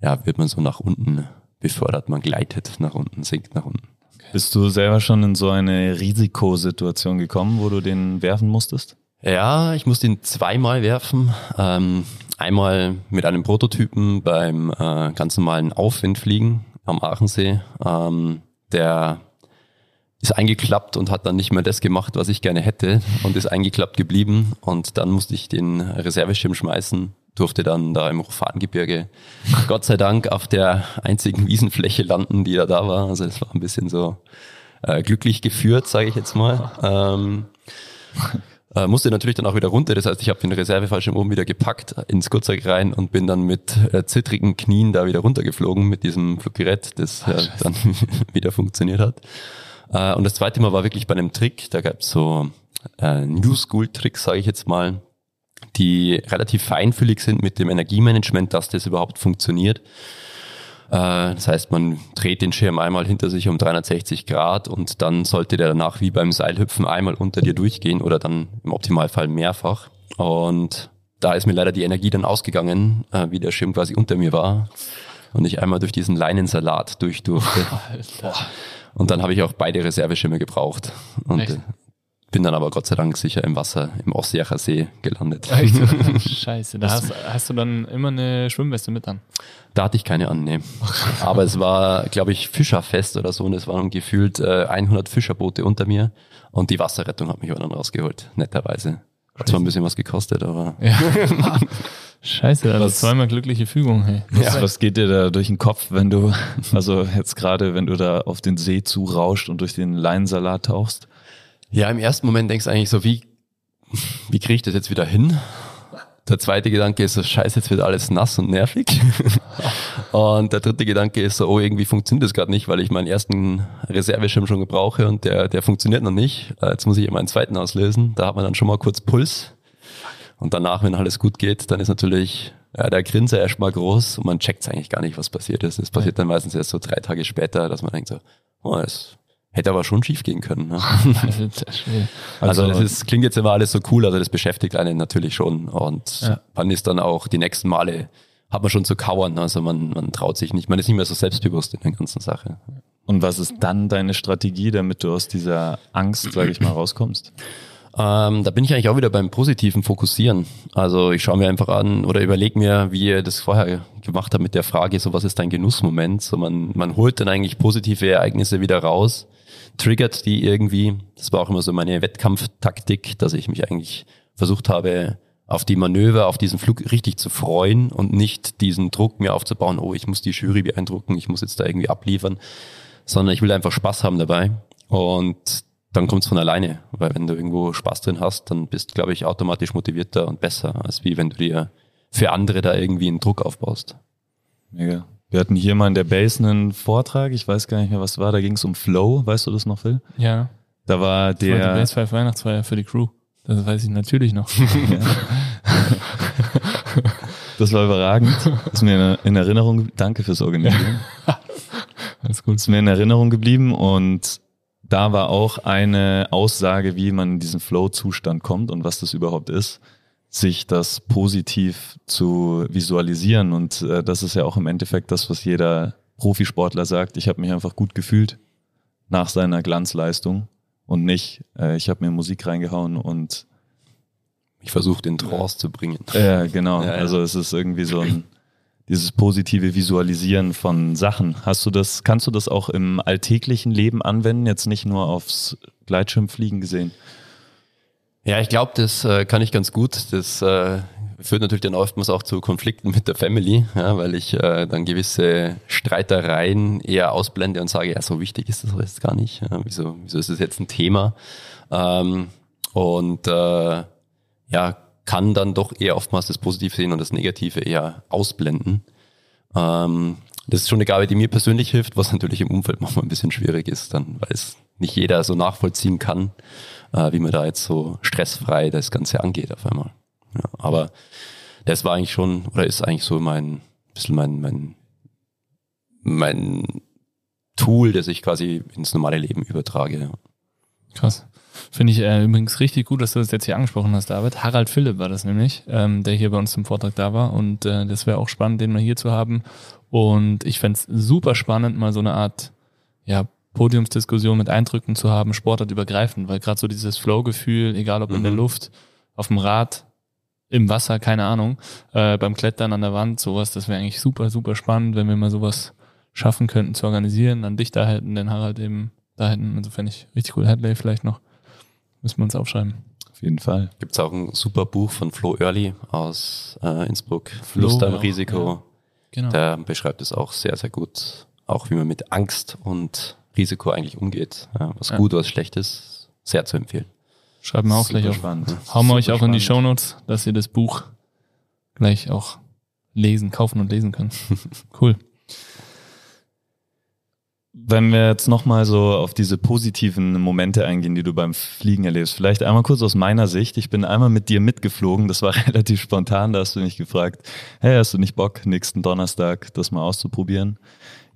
ja, wird man so nach unten befördert. Man gleitet nach unten, sinkt nach unten. Okay. Bist du selber schon in so eine Risikosituation gekommen, wo du den werfen musstest? Ja, ich musste ihn zweimal werfen. Ähm, einmal mit einem Prototypen beim äh, ganz normalen Aufwindfliegen am Aachensee. Ähm, der ist eingeklappt und hat dann nicht mehr das gemacht, was ich gerne hätte und ist eingeklappt geblieben. Und dann musste ich den Reserveschirm schmeißen, durfte dann da im Rofangebirge Gott sei Dank auf der einzigen Wiesenfläche landen, die da da war. Also es war ein bisschen so äh, glücklich geführt, sage ich jetzt mal. Ähm, äh, musste natürlich dann auch wieder runter. Das heißt, ich habe den Reservefallschirm oben wieder gepackt ins Kurzzeug rein und bin dann mit äh, zittrigen Knien da wieder runtergeflogen mit diesem Fluggerät, das äh, dann wieder funktioniert hat. Äh, und das zweite Mal war wirklich bei einem Trick. Da gab es so äh, New School Tricks, sage ich jetzt mal, die relativ feinfühlig sind mit dem Energiemanagement, dass das überhaupt funktioniert. Äh, das heißt, man dreht den Schirm einmal hinter sich um 360 Grad und dann sollte der danach wie beim Seilhüpfen einmal unter dir durchgehen oder dann im Optimalfall mehrfach. Und da ist mir leider die Energie dann ausgegangen, äh, wie der Schirm quasi unter mir war und ich einmal durch diesen Leinensalat durch durfte. Alter. Und dann habe ich auch beide Reserveschirme gebraucht. Und Echt? Bin dann aber Gott sei Dank sicher im Wasser im Ostjacher See gelandet. Echt? Scheiße, da hast, hast, du dann immer eine Schwimmweste mit dann? Da hatte ich keine an, nee. aber es war, glaube ich, Fischerfest oder so und es waren gefühlt äh, 100 Fischerboote unter mir und die Wasserrettung hat mich aber dann rausgeholt, netterweise. Hat zwar ein bisschen was gekostet, aber... Ja. Scheiße, also was, zweimal glückliche Fügung. Hey. Was, ja. was geht dir da durch den Kopf, wenn du, also jetzt gerade, wenn du da auf den See zurauscht und durch den Leinsalat tauchst? Ja, im ersten Moment denkst du eigentlich so, wie, wie kriege ich das jetzt wieder hin? Der zweite Gedanke ist so, scheiße, jetzt wird alles nass und nervig. und der dritte Gedanke ist so, oh, irgendwie funktioniert das gerade nicht, weil ich meinen ersten Reserveschirm schon gebrauche und der, der funktioniert noch nicht. Äh, jetzt muss ich immer einen zweiten auslösen. Da hat man dann schon mal kurz Puls. Und danach, wenn alles gut geht, dann ist natürlich ja, der Grinser erstmal groß und man checkt eigentlich gar nicht, was passiert ist. Es passiert dann meistens erst so drei Tage später, dass man denkt so, oh, es Hätte aber schon schief gehen können. Ne? also, also das ist, klingt jetzt immer alles so cool, also das beschäftigt einen natürlich schon. Und ja. man ist dann auch die nächsten Male, hat man schon zu kauern. Also man, man traut sich nicht, man ist nicht mehr so selbstbewusst in der ganzen Sache. Und was ist dann deine Strategie, damit du aus dieser Angst, sage ich mal, rauskommst? Ähm, da bin ich eigentlich auch wieder beim positiven Fokussieren. Also ich schaue mir einfach an oder überlege mir, wie ihr das vorher gemacht habt mit der Frage, so was ist dein Genussmoment? So man, man holt dann eigentlich positive Ereignisse wieder raus, triggert die irgendwie. Das war auch immer so meine Wettkampftaktik, dass ich mich eigentlich versucht habe, auf die Manöver, auf diesen Flug richtig zu freuen und nicht diesen Druck mir aufzubauen, oh, ich muss die Jury beeindrucken, ich muss jetzt da irgendwie abliefern, sondern ich will einfach Spaß haben dabei. Und dann kommt es von alleine, weil wenn du irgendwo Spaß drin hast, dann bist, glaube ich, automatisch motivierter und besser, als wie wenn du dir für andere da irgendwie einen Druck aufbaust. Mega. Wir hatten hier mal in der Base einen Vortrag, ich weiß gar nicht mehr, was war, da ging es um Flow, weißt du das noch, Phil? Ja. Da war Das war der... die Base 5 Weihnachtsfeier für die Crew. Das weiß ich natürlich noch. Das war überragend. Ist mir in Erinnerung, danke fürs Organisieren. Alles gut. Ist mir in Erinnerung geblieben und da war auch eine Aussage, wie man in diesen Flow-Zustand kommt und was das überhaupt ist, sich das positiv zu visualisieren. Und äh, das ist ja auch im Endeffekt das, was jeder Profisportler sagt. Ich habe mich einfach gut gefühlt nach seiner Glanzleistung und nicht, äh, ich habe mir Musik reingehauen und Ich versuche den Trance zu bringen. ja, genau. Ja, ja. Also es ist irgendwie so ein dieses positive Visualisieren von Sachen. Hast du das, kannst du das auch im alltäglichen Leben anwenden, jetzt nicht nur aufs Gleitschirmfliegen gesehen? Ja, ich glaube, das äh, kann ich ganz gut. Das äh, führt natürlich dann oftmals auch zu Konflikten mit der Family, ja, weil ich äh, dann gewisse Streitereien eher ausblende und sage, ja, so wichtig ist das jetzt gar nicht. Ja, wieso, wieso ist das jetzt ein Thema? Ähm, und äh, ja, kann dann doch eher oftmals das Positive sehen und das Negative eher ausblenden. Ähm, das ist schon eine Gabe, die mir persönlich hilft, was natürlich im Umfeld manchmal ein bisschen schwierig ist, dann, weil es nicht jeder so nachvollziehen kann, äh, wie man da jetzt so stressfrei das Ganze angeht auf einmal. Ja, aber das war eigentlich schon, oder ist eigentlich so mein, bisschen mein, mein, mein Tool, das ich quasi ins normale Leben übertrage. Ja. Krass. Finde ich äh, übrigens richtig gut, dass du das jetzt hier angesprochen hast, David. Harald Philipp war das nämlich, ähm, der hier bei uns zum Vortrag da war. Und äh, das wäre auch spannend, den mal hier zu haben. Und ich fände es super spannend, mal so eine Art ja, Podiumsdiskussion mit Eindrücken zu haben, sportartübergreifend, weil gerade so dieses Flow-Gefühl, egal ob in der Mhm. Luft, auf dem Rad, im Wasser, keine Ahnung, äh, beim Klettern an der Wand, sowas, das wäre eigentlich super, super spannend, wenn wir mal sowas schaffen könnten zu organisieren, dann dich da hätten, den Harald eben da hätten. Also fände ich richtig cool. Headlay vielleicht noch. Müssen wir uns aufschreiben. Auf jeden Fall. Gibt es auch ein super Buch von Flo Early aus äh, Innsbruck, Flo, Lust am ja, Risiko. Genau. Der beschreibt es auch sehr, sehr gut. Auch wie man mit Angst und Risiko eigentlich umgeht. Ja, was Ja. gut, was schlecht ist, sehr zu empfehlen. Schreiben wir auch Super gleich auf. spannend. Hauen wir euch auch in die spannend. Shownotes, dass ihr das Buch gleich auch lesen, kaufen und lesen könnt. Cool. Wenn wir jetzt nochmal so auf diese positiven Momente eingehen, die du beim Fliegen erlebst, vielleicht einmal kurz aus meiner Sicht. Ich bin einmal mit dir mitgeflogen, das war relativ spontan, da hast du mich gefragt, hey, hast du nicht Bock, nächsten Donnerstag das mal auszuprobieren?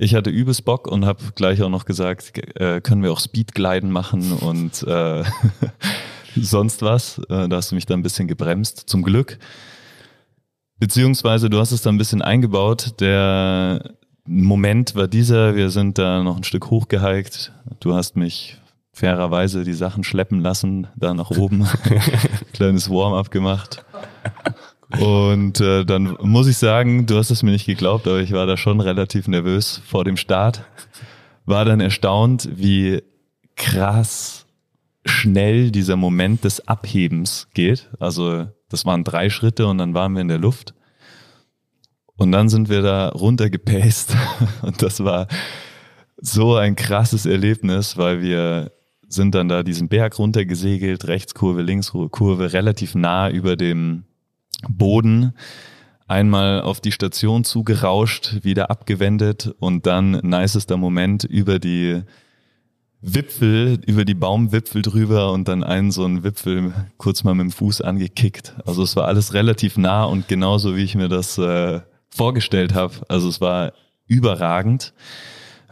Ich hatte übelst Bock und habe gleich auch noch gesagt, äh, können wir auch Speedgliden machen und äh, sonst was. Äh, da hast du mich dann ein bisschen gebremst, zum Glück. Beziehungsweise du hast es dann ein bisschen eingebaut. Der Moment war dieser, wir sind da noch ein Stück hochgehiked. Du hast mich fairerweise die Sachen schleppen lassen, da nach oben. Kleines Warm-up gemacht. Und äh, dann muss ich sagen, du hast es mir nicht geglaubt, aber ich war da schon relativ nervös vor dem Start. War dann erstaunt, wie krass schnell dieser Moment des Abhebens geht. Also das waren drei Schritte und dann waren wir in der Luft. Und dann sind wir da runtergepaced und das war so ein krasses Erlebnis, weil wir sind dann da diesen Berg runtergesegelt, Rechtskurve, Linkskurve, relativ nah über dem Boden, einmal auf die Station zugerauscht, wieder abgewendet und dann nicester Moment über die Wipfel, über die Baumwipfel drüber und dann einen so einen Wipfel kurz mal mit dem Fuß angekickt. Also es war alles relativ nah und genauso wie ich mir das äh, vorgestellt habe. Also es war überragend.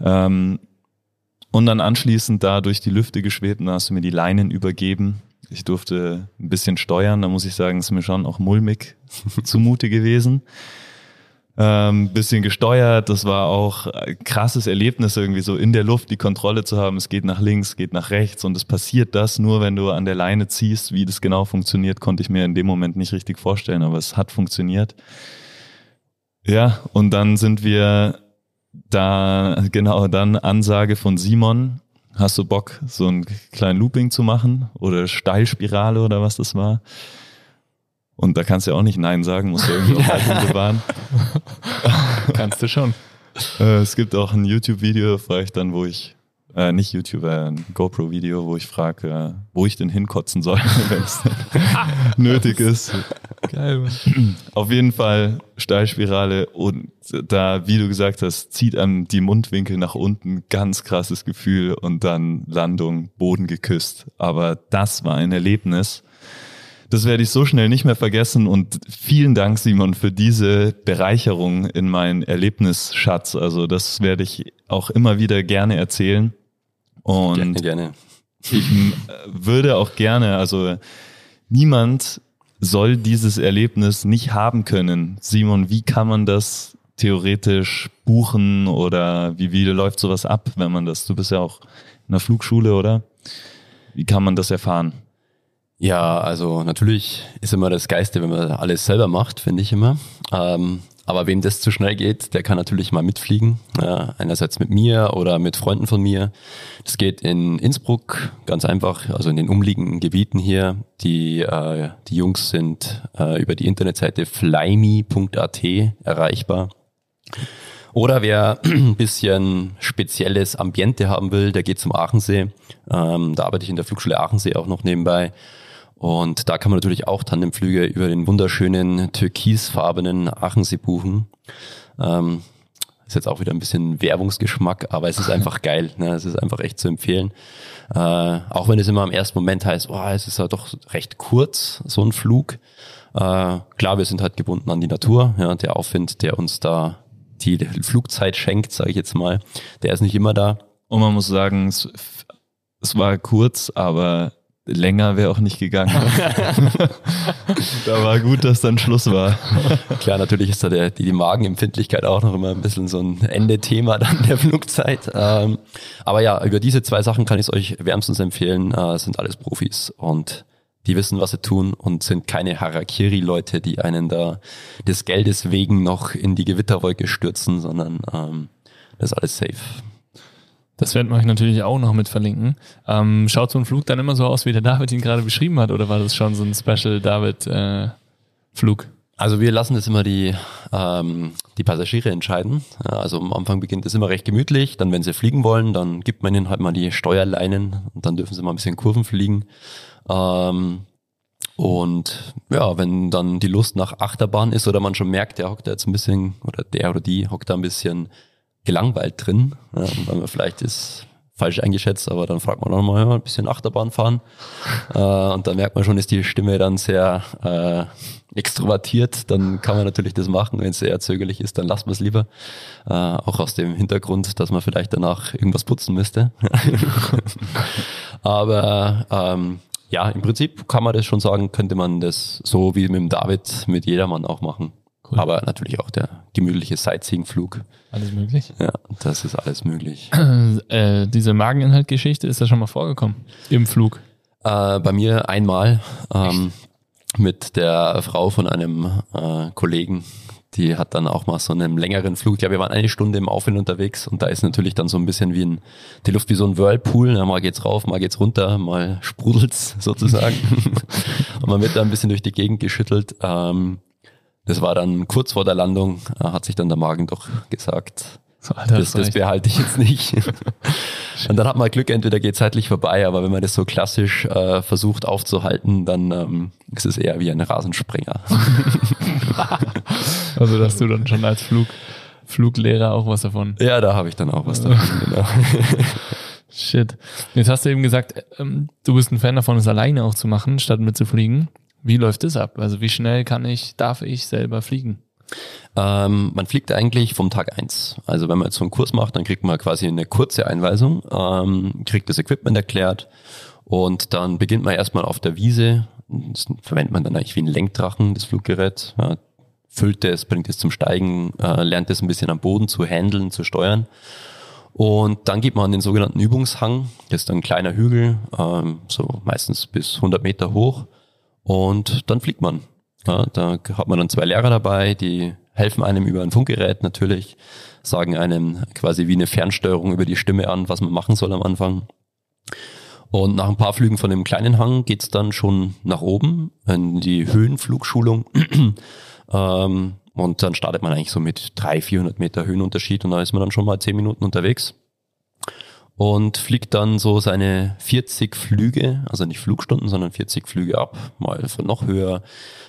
Ähm, und dann anschließend da durch die Lüfte geschwebt und da hast du mir die Leinen übergeben. Ich durfte ein bisschen steuern, da muss ich sagen, ist mir schon auch mulmig zumute gewesen. ähm, bisschen gesteuert. Das war auch ein krasses Erlebnis, irgendwie so in der Luft die Kontrolle zu haben. Es geht nach links, geht nach rechts und es passiert das nur, wenn du an der Leine ziehst. Wie das genau funktioniert, konnte ich mir in dem Moment nicht richtig vorstellen, aber es hat funktioniert. Ja, und dann sind wir da, genau, dann Ansage von Simon. Hast du Bock, so einen kleinen Looping zu machen? Oder Steilspirale oder was das war? Und da kannst du ja auch nicht Nein sagen, musst du irgendwie auch Haltung bewahren. Kannst du schon. Äh, es gibt auch ein YouTube-Video, frage ich dann, wo ich, äh, nicht YouTube, äh, ein GoPro-Video, wo ich frage, äh, wo ich denn hinkotzen soll, wenn es nötig ist. Geil, Mann. Auf jeden Fall Steilspirale und da, wie du gesagt hast, zieht einem die Mundwinkel nach unten, ganz krasses Gefühl und dann Landung, Boden geküsst. Aber das war ein Erlebnis. Das werde ich so schnell nicht mehr vergessen und vielen Dank, Simon, für diese Bereicherung in meinen Erlebnisschatz. Also das werde ich auch immer wieder gerne erzählen. Und Gerne, gerne. ich m- würde auch gerne, also niemand soll dieses Erlebnis nicht haben können. Simon, wie kann man das theoretisch buchen oder wie, wie läuft sowas ab, wenn man das, du bist ja auch in der Flugschule, oder? Wie kann man das erfahren? Ja, also natürlich ist immer das Geiste, wenn man alles selber macht, finde ich immer. Ähm, aber wem das zu schnell geht, der kann natürlich mal mitfliegen. Ja, einerseits mit mir oder mit Freunden von mir. Das geht in Innsbruck ganz einfach, also in den umliegenden Gebieten hier. Die, äh, die Jungs sind äh, über die Internetseite flyme.at erreichbar. Oder wer ein bisschen spezielles Ambiente haben will, der geht zum Aachensee. Ähm, da arbeite ich in der Flugschule Aachensee auch noch nebenbei. Und da kann man natürlich auch Tandemflüge über den wunderschönen türkisfarbenen Aachensee buchen. Ähm, ist jetzt auch wieder ein bisschen Werbungsgeschmack, aber es ist einfach geil. Ne? Es ist einfach echt zu empfehlen. Äh, auch wenn es immer im ersten Moment heißt, oh, es ist ja doch recht kurz, so ein Flug. Äh, klar, wir sind halt gebunden an die Natur. Ja, der Aufwind, der uns da die Flugzeit schenkt, sage ich jetzt mal, der ist nicht immer da. Und man muss sagen, es, es war kurz, aber länger wäre auch nicht gegangen. da war gut, dass dann Schluss war. Klar, natürlich ist da der, die, die Magenempfindlichkeit auch noch immer ein bisschen so ein Ende-Thema dann der Flugzeit. Ähm, aber ja, über diese zwei Sachen kann ich es euch wärmstens empfehlen. Äh, sind alles Profis und die wissen, was sie tun und sind keine Harakiri-Leute, die einen da des Geldes wegen noch in die Gewitterwolke stürzen, sondern ähm, das ist alles safe. Das werden wir euch natürlich auch noch mit verlinken. Ähm, schaut so ein Flug dann immer so aus, wie der David ihn gerade beschrieben hat, oder war das schon so ein Special David-Flug? Also wir lassen das immer die, ähm, die Passagiere entscheiden. Also am Anfang beginnt es immer recht gemütlich. Dann, wenn sie fliegen wollen, dann gibt man ihnen halt mal die Steuerleinen und dann dürfen sie mal ein bisschen Kurven fliegen. Ähm, und ja, wenn dann die Lust nach Achterbahn ist oder man schon merkt, der hockt da jetzt ein bisschen, oder der oder die hockt da ein bisschen gelangweilt drin, ja, weil man vielleicht ist falsch eingeschätzt, aber dann fragt man auch mal ja, ein bisschen Achterbahn fahren. Äh, und dann merkt man schon, ist die Stimme dann sehr äh, extrovertiert, dann kann man natürlich das machen. Wenn es eher zögerlich ist, dann lasst man es lieber. Äh, auch aus dem Hintergrund, dass man vielleicht danach irgendwas putzen müsste. aber ähm, ja, im Prinzip kann man das schon sagen, könnte man das so wie mit dem David mit jedermann auch machen. Cool. Aber natürlich auch der gemütliche Sightseeing-Flug. Alles möglich. Ja, das ist alles möglich. Äh, diese Mageninhalt-Geschichte ist da schon mal vorgekommen im Flug. Äh, bei mir einmal ähm, mit der Frau von einem äh, Kollegen. Die hat dann auch mal so einen längeren Flug. Ich glaube, wir waren eine Stunde im Aufwind unterwegs und da ist natürlich dann so ein bisschen wie ein, die Luft wie so ein Whirlpool. Ja, mal geht's rauf, mal geht's runter, mal sprudelt's sozusagen. und man wird da ein bisschen durch die Gegend geschüttelt. Ähm, das war dann kurz vor der Landung, äh, hat sich dann der Magen doch gesagt, Alter, das, das behalte ich jetzt nicht. und dann hat man Glück, entweder geht zeitlich vorbei, aber wenn man das so klassisch äh, versucht aufzuhalten, dann ähm, ist es eher wie ein Rasensprenger. also, dass du dann schon als Flug, Fluglehrer auch was davon. ja, da habe ich dann auch was davon. Genau. Shit. Jetzt hast du eben gesagt, ähm, du bist ein Fan davon, es alleine auch zu machen, statt mitzufliegen. Wie läuft das ab? Also wie schnell kann ich, darf ich selber fliegen? Ähm, man fliegt eigentlich vom Tag eins. Also wenn man jetzt so einen Kurs macht, dann kriegt man quasi eine kurze Einweisung, ähm, kriegt das Equipment erklärt und dann beginnt man erstmal auf der Wiese. Das verwendet man dann eigentlich wie ein Lenkdrachen, das Fluggerät. Ja, füllt es, bringt es zum Steigen, äh, lernt es ein bisschen am Boden zu handeln, zu steuern. Und dann geht man an den sogenannten Übungshang. Das ist ein kleiner Hügel, ähm, so meistens bis 100 Meter hoch. Und dann fliegt man. Ja, da hat man dann zwei Lehrer dabei, die helfen einem über ein Funkgerät natürlich, sagen einem quasi wie eine Fernsteuerung über die Stimme an, was man machen soll am Anfang. Und nach ein paar Flügen von dem kleinen Hang geht's dann schon nach oben in die Höhenflugschulung. ähm, und dann startet man eigentlich so mit 300, 400 Meter Höhenunterschied und da ist man dann schon mal 10 Minuten unterwegs und fliegt dann so seine 40 Flüge, also nicht Flugstunden, sondern 40 Flüge ab, mal von noch höher,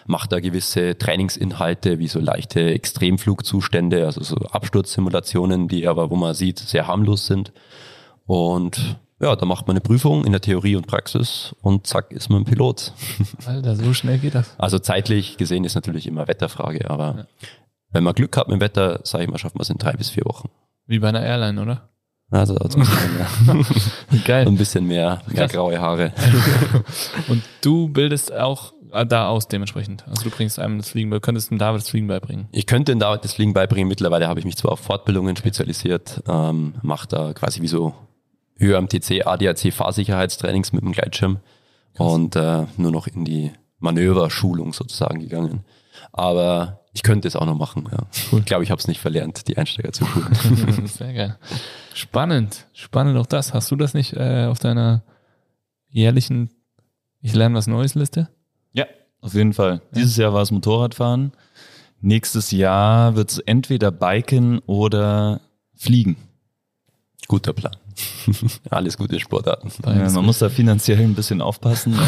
macht da gewisse Trainingsinhalte wie so leichte Extremflugzustände, also so Absturzsimulationen, die aber, wo man sieht, sehr harmlos sind. Und ja, da macht man eine Prüfung in der Theorie und Praxis und zack ist man Pilot. Alter, so schnell geht das. Also zeitlich gesehen ist natürlich immer Wetterfrage, aber ja. wenn man Glück hat mit dem Wetter, sage ich mal, schafft man es in drei bis vier Wochen. Wie bei einer Airline, oder? Also, also Geil. ein bisschen mehr, mehr graue Haare. Und du bildest auch da aus dementsprechend. Also du bringst einem das Fliegen bei, könntest dem David das Fliegen beibringen. Ich könnte dem David das Fliegen beibringen. Mittlerweile habe ich mich zwar auf Fortbildungen spezialisiert, ähm, mache da quasi wie so ÖMTC, ADAC Fahrsicherheitstrainings mit dem Gleitschirm Krass. und äh, nur noch in die Manöverschulung sozusagen gegangen. Aber ich könnte es auch noch machen. Ja. Cool. Ich glaube, ich habe es nicht verlernt, die Einsteiger zu schulen. Sehr geil. Spannend, spannend auch das. Hast du das nicht äh, auf deiner jährlichen Ich lerne was Neues Liste? Ja, auf jeden Fall. Ja. Dieses Jahr war es Motorradfahren. Nächstes Jahr wird es entweder Biken oder Fliegen. Guter Plan. Alles gute Sportarten. Ja, man muss da finanziell ein bisschen aufpassen,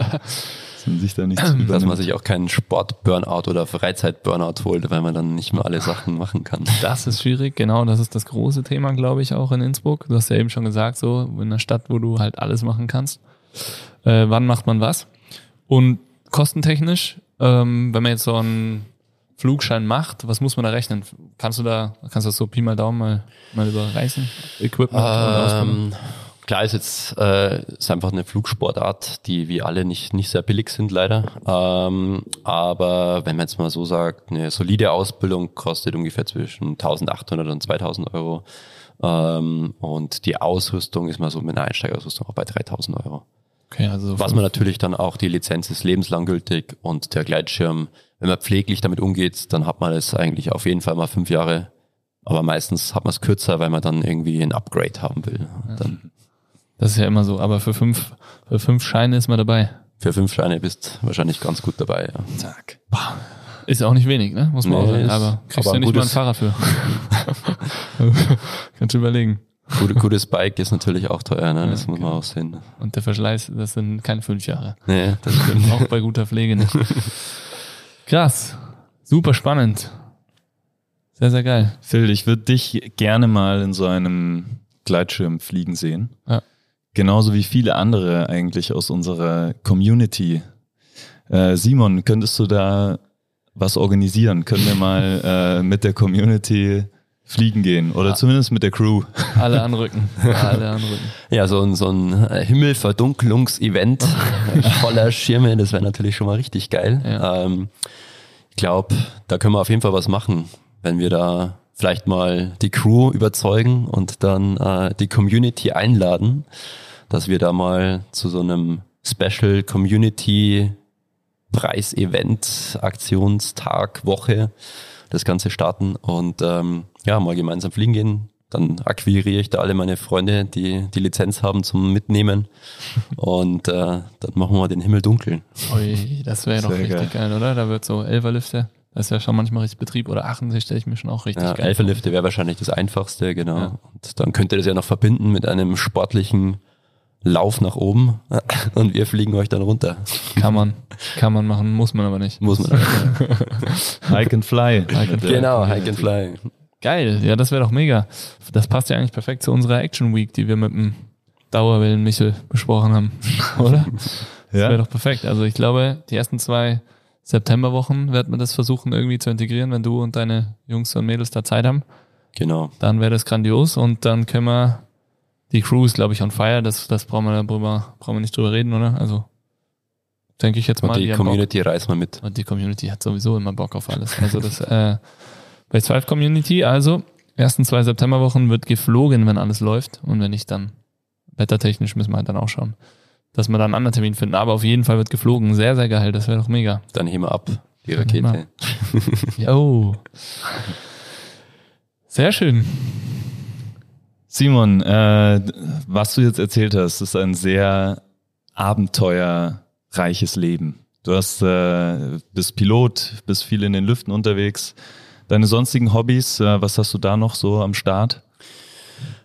aber man sich da nicht Dass man sich auch keinen Sport-Burnout oder Freizeit-Burnout holt, weil man dann nicht mehr alle Sachen machen kann. Das ist schwierig, genau. Das ist das große Thema, glaube ich, auch in Innsbruck. Du hast ja eben schon gesagt, so in einer Stadt, wo du halt alles machen kannst. Äh, wann macht man was? Und kostentechnisch, ähm, wenn man jetzt so einen Flugschein macht, was muss man da rechnen? Kannst du da, kannst du das so Pi mal Daumen mal, mal überreißen? Equipment ähm, Klar ist jetzt äh, ist einfach eine Flugsportart, die wie alle nicht nicht sehr billig sind leider. Ähm, aber wenn man jetzt mal so sagt, eine solide Ausbildung kostet ungefähr zwischen 1.800 und 2.000 Euro. Ähm, und die Ausrüstung ist mal so mit einer Einsteigerausrüstung auch bei 3.000 Euro. Okay, also Was man natürlich dann auch, die Lizenz ist lebenslang gültig und der Gleitschirm, wenn man pfleglich damit umgeht, dann hat man es eigentlich auf jeden Fall mal fünf Jahre. Aber meistens hat man es kürzer, weil man dann irgendwie ein Upgrade haben will. Dann das ist ja immer so, aber für fünf, für fünf Scheine ist man dabei. Für fünf Scheine bist wahrscheinlich ganz gut dabei, ja. Zack. Ist auch nicht wenig, ne? Muss man nee, auch sagen. Aber kriegst aber du ja nicht mal ein Fahrrad für. Kannst du überlegen. Gute, gutes Bike ist natürlich auch teuer, ne? Das ja, muss man auch sehen. Und der Verschleiß, das sind keine fünf Jahre. Nee, das stimmt. auch bei guter Pflege nicht. Krass. Super spannend. Sehr, sehr geil. Phil, ich würde dich gerne mal in so einem Gleitschirm fliegen sehen. Ja. Genauso wie viele andere eigentlich aus unserer Community. Äh, Simon, könntest du da was organisieren? Können wir mal äh, mit der Community fliegen gehen oder ja. zumindest mit der Crew. Alle anrücken. Alle anrücken. Ja, so ein, so ein Himmelverdunklungsevent voller Schirme, das wäre natürlich schon mal richtig geil. Ja. Ähm, ich glaube, da können wir auf jeden Fall was machen, wenn wir da vielleicht mal die Crew überzeugen und dann äh, die Community einladen, dass wir da mal zu so einem Special Community Preis-Event, Aktionstag, Woche das Ganze starten und ähm, ja, mal gemeinsam fliegen gehen. Dann akquiriere ich da alle meine Freunde, die die Lizenz haben zum Mitnehmen und äh, dann machen wir den Himmel dunkel. Ui, das wäre doch richtig geil. geil, oder? Da wird so Elferlifte. Das ist ja schon manchmal richtig Betrieb oder achten sich, stelle ich mir schon auch richtig ja, geil Elferlifte wäre wahrscheinlich das einfachste, genau. Ja. Und dann könnt ihr das ja noch verbinden mit einem sportlichen Lauf nach oben und wir fliegen euch dann runter. Kann man, kann man machen, muss man aber nicht. Muss man. hike and fly. Hike and genau, hike and fly. Geil, ja, das wäre doch mega. Das passt ja eigentlich perfekt zu unserer Action Week, die wir mit dem Dauerwellen Michel besprochen haben, oder? Das ja. wäre doch perfekt. Also ich glaube, die ersten zwei Septemberwochen wird man das versuchen irgendwie zu integrieren, wenn du und deine Jungs und Mädels da Zeit haben. Genau. Dann wäre das grandios und dann können wir die Crew ist, glaube ich, on fire. Das, das brauchen wir darüber, brauchen wir nicht drüber reden, oder? Also denke ich jetzt mal. Und die Bock. Community reißt mal mit. Und die Community hat sowieso immer Bock auf alles. Also das äh, Base 5 Community, also ersten zwei Septemberwochen wird geflogen, wenn alles läuft. Und wenn nicht, dann wettertechnisch müssen wir halt dann auch schauen, dass wir da einen anderen Termin finden. Aber auf jeden Fall wird geflogen. Sehr, sehr geil. Das wäre doch mega. Dann heben wir ab, die Rakete. Jo. Sehr schön. Simon, äh, was du jetzt erzählt hast, ist ein sehr abenteuerreiches Leben. Du hast, äh, bist Pilot, bist viel in den Lüften unterwegs. Deine sonstigen Hobbys, äh, was hast du da noch so am Start?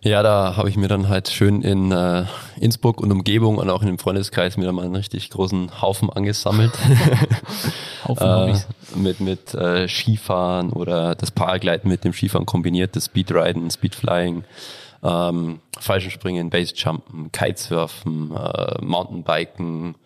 Ja, da habe ich mir dann halt schön in äh, Innsbruck und Umgebung und auch in dem Freundeskreis mir dann mal einen richtig großen Haufen angesammelt. Haufen äh, mit mit äh, Skifahren oder das Paragleiten mit dem Skifahren kombiniert, das Speedriden, Speedflying, ähm, Fallschirmspringen, Basejumpen, Kitesurfen, äh, Mountainbiken,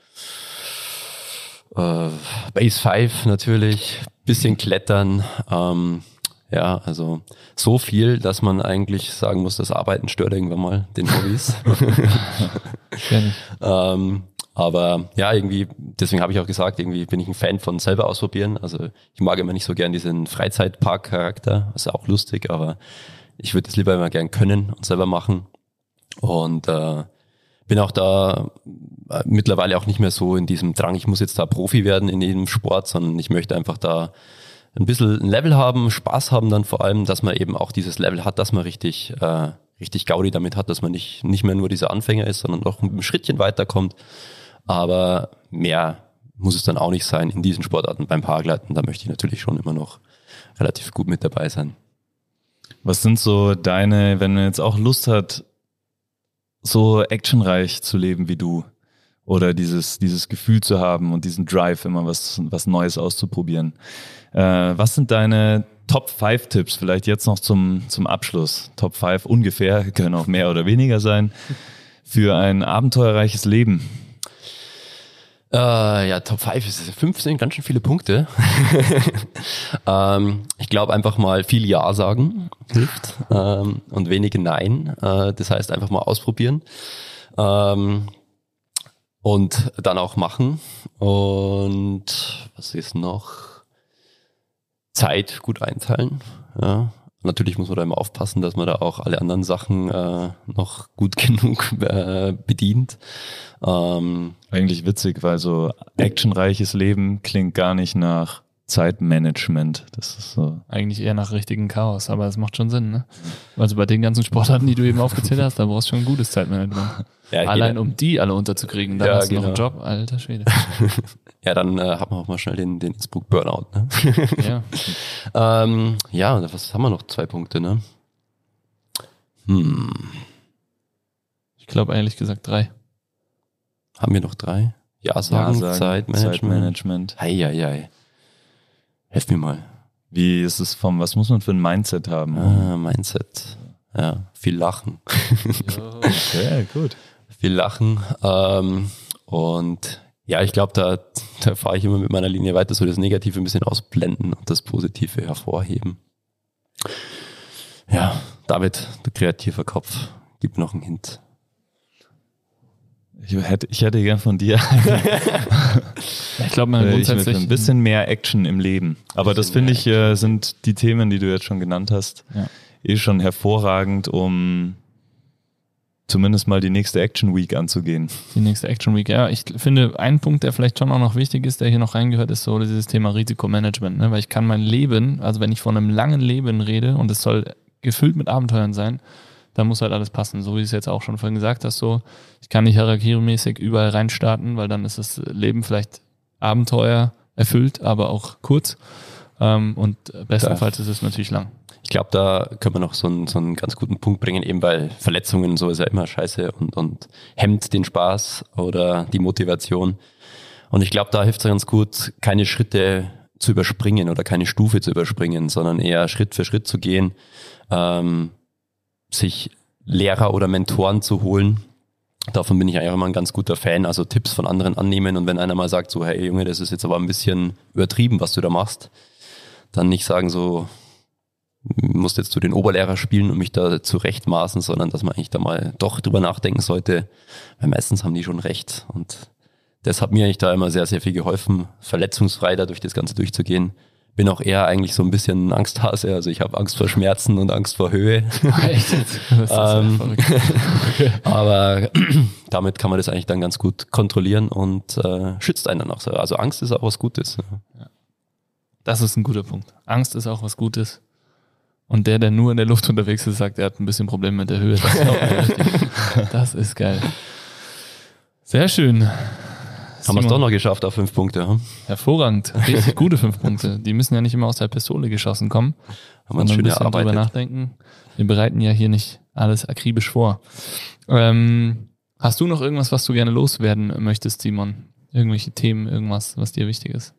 äh, Base 5 natürlich, bisschen Klettern, ähm, ja, also so viel, dass man eigentlich sagen muss, das Arbeiten stört irgendwann mal den Hobbys. Ähm, aber ja, irgendwie, deswegen habe ich auch gesagt, irgendwie bin ich ein Fan von selber ausprobieren. Also ich mag immer nicht so gern diesen Freizeitpark-Charakter. Ist auch lustig, aber ich würde es lieber immer gern können und selber machen. Und äh, bin auch da äh, mittlerweile auch nicht mehr so in diesem Drang, ich muss jetzt da Profi werden in jedem Sport, sondern ich möchte einfach da ein bisschen ein Level haben, Spaß haben dann vor allem, dass man eben auch dieses Level hat, dass man richtig, äh, richtig Gaudi damit hat, dass man nicht, nicht mehr nur dieser Anfänger ist, sondern auch ein Schrittchen weiterkommt. Aber mehr muss es dann auch nicht sein in diesen Sportarten beim Paragleiten. Da möchte ich natürlich schon immer noch relativ gut mit dabei sein. Was sind so deine, wenn man jetzt auch Lust hat, so actionreich zu leben wie du? Oder dieses, dieses Gefühl zu haben und diesen Drive, immer was, was Neues auszuprobieren. Äh, was sind deine Top 5 Tipps? Vielleicht jetzt noch zum, zum Abschluss. Top 5 ungefähr, können auch mehr oder weniger sein, für ein abenteuerreiches Leben. Äh, ja, Top 5 ist 5 sind ganz schön viele Punkte. ähm, ich glaube einfach mal viel Ja sagen hilft ähm, und wenige Nein. Äh, das heißt einfach mal ausprobieren ähm, und dann auch machen. Und was ist noch? Zeit gut einteilen. Ja. Natürlich muss man da immer aufpassen, dass man da auch alle anderen Sachen äh, noch gut genug äh, bedient. Ähm, Eigentlich witzig, weil so actionreiches Leben klingt gar nicht nach Zeitmanagement. Das ist so. Eigentlich eher nach richtigen Chaos, aber es macht schon Sinn, ne? Also bei den ganzen Sportarten, die du eben aufgezählt hast, da brauchst du schon ein gutes Zeitmanagement. ja, Allein um die alle unterzukriegen, dann Ja, hast du noch einen genau. Job, alter Schwede. Ja, dann äh, hat man auch mal schnell den, den Innsbruck Burnout. Ne? ja. ähm, ja, was haben wir noch? Zwei Punkte, ne? Hm, Ich glaube ehrlich gesagt drei. haben wir noch drei? Ja, sagen, Ja, sagen, Zeitmanagement. Zeitmanagement. Hei, hei, hei. Helf mir mal. Wie ist es vom, was muss man für ein Mindset haben? Ah, Mindset. Ja, viel Lachen. Okay, gut. viel Lachen. Ähm, und ja, ich glaube, da, da fahre ich immer mit meiner Linie weiter, so das Negative ein bisschen ausblenden und das Positive hervorheben. Ja, David, du kreativer Kopf, gib mir noch einen Hint. Ich hätte, ich hätte gern von dir Ich glaube, man äh, ich grundsätzlich ein bisschen mehr Action im Leben. Aber das finde ich, äh, sind die Themen, die du jetzt schon genannt hast, Ja. eh schon hervorragend, um zumindest mal die nächste Action Week anzugehen. die nächste Action Week. Ja, ich finde, ein Punkt, der vielleicht schon auch noch wichtig ist, der hier noch reingehört, ist so dieses Thema Risikomanagement. Ne? Weil ich kann mein Leben, also wenn ich von einem langen Leben rede und es soll gefüllt mit Abenteuern sein, dann muss halt alles passen. So wie es jetzt auch schon vorhin gesagt hast, so, ich kann nicht Harakiri-mäßig überall reinstarten, weil dann ist das Leben vielleicht Abenteuer erfüllt, aber auch kurz. Ähm, und bestenfalls ist es natürlich lang. Ich glaube, da können wir noch so einen, so einen ganz guten Punkt bringen, eben weil Verletzungen und so ist ja immer scheiße und, und hemmt den Spaß oder die Motivation. Und ich glaube, da hilft es ganz gut, keine Schritte zu überspringen oder keine Stufe zu überspringen, sondern eher Schritt für Schritt zu gehen, ähm, sich Lehrer oder Mentoren zu holen. Davon bin ich eigentlich immer ein ganz guter Fan, also Tipps von anderen annehmen und wenn einer mal sagt so, hey Junge, das ist jetzt aber ein bisschen übertrieben, was du da machst, dann nicht sagen so, musst jetzt zu den Oberlehrer spielen und mich da zurechtmaßen, sondern dass man eigentlich da mal doch drüber nachdenken sollte, weil meistens haben die schon recht und das hat mir eigentlich da immer sehr, sehr viel geholfen, verletzungsfrei da durch das Ganze durchzugehen. Bin auch eher eigentlich so ein bisschen Angsthase, also ich habe Angst vor Schmerzen und Angst vor Höhe. Ähm. Aber damit kann man das eigentlich dann ganz gut kontrollieren und äh, schützt einen dann auch so. Also Angst ist auch was Gutes. Das ist ein guter Punkt. Angst ist auch was Gutes. Und der, der nur in der Luft unterwegs ist, sagt, er hat ein bisschen Probleme mit der Höhe. Das ist, das ist geil. Sehr schön. Haben wir es doch noch geschafft auf fünf Punkte. Hm? Hervorragend. Richtig gute fünf Punkte. Die müssen ja nicht immer aus der Pistole geschossen kommen. Haben wir uns sondern ein schön bisschen drüber erarbeitet. nachdenken. Wir bereiten ja hier nicht alles akribisch vor. Ähm, hast du noch irgendwas, was du gerne loswerden möchtest, Simon? Irgendwelche Themen, irgendwas, was dir wichtig ist?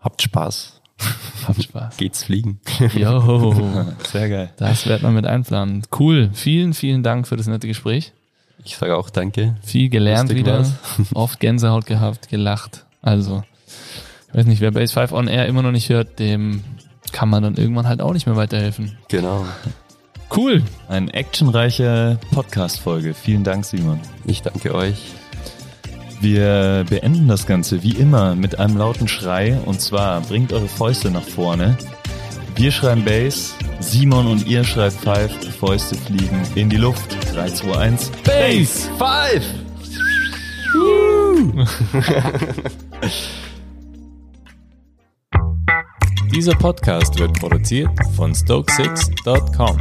Habt Spaß. Habt Spaß. Geht's fliegen. Jo, Sehr geil. das wird man mit einplanen. Cool. Vielen, vielen Dank für das nette Gespräch. Ich sage auch danke. Viel gelernt Lustig wieder. war's. Oft Gänsehaut gehabt, gelacht. Also, ich weiß nicht, wer Base 5 on Air immer noch nicht hört, dem kann man dann irgendwann halt auch nicht mehr weiterhelfen. Genau. Cool. Eine actionreiche Podcast-Folge. Vielen Dank, Simon. Ich danke euch. Wir beenden das Ganze wie immer mit einem lauten Schrei und zwar bringt eure Fäuste nach vorne. Wir schreiben Bass, Simon und ihr schreibt Five, Fäuste fliegen in die Luft. 3, 2, 1. Base Five! Dieser Podcast wird produziert von Stokesix.com.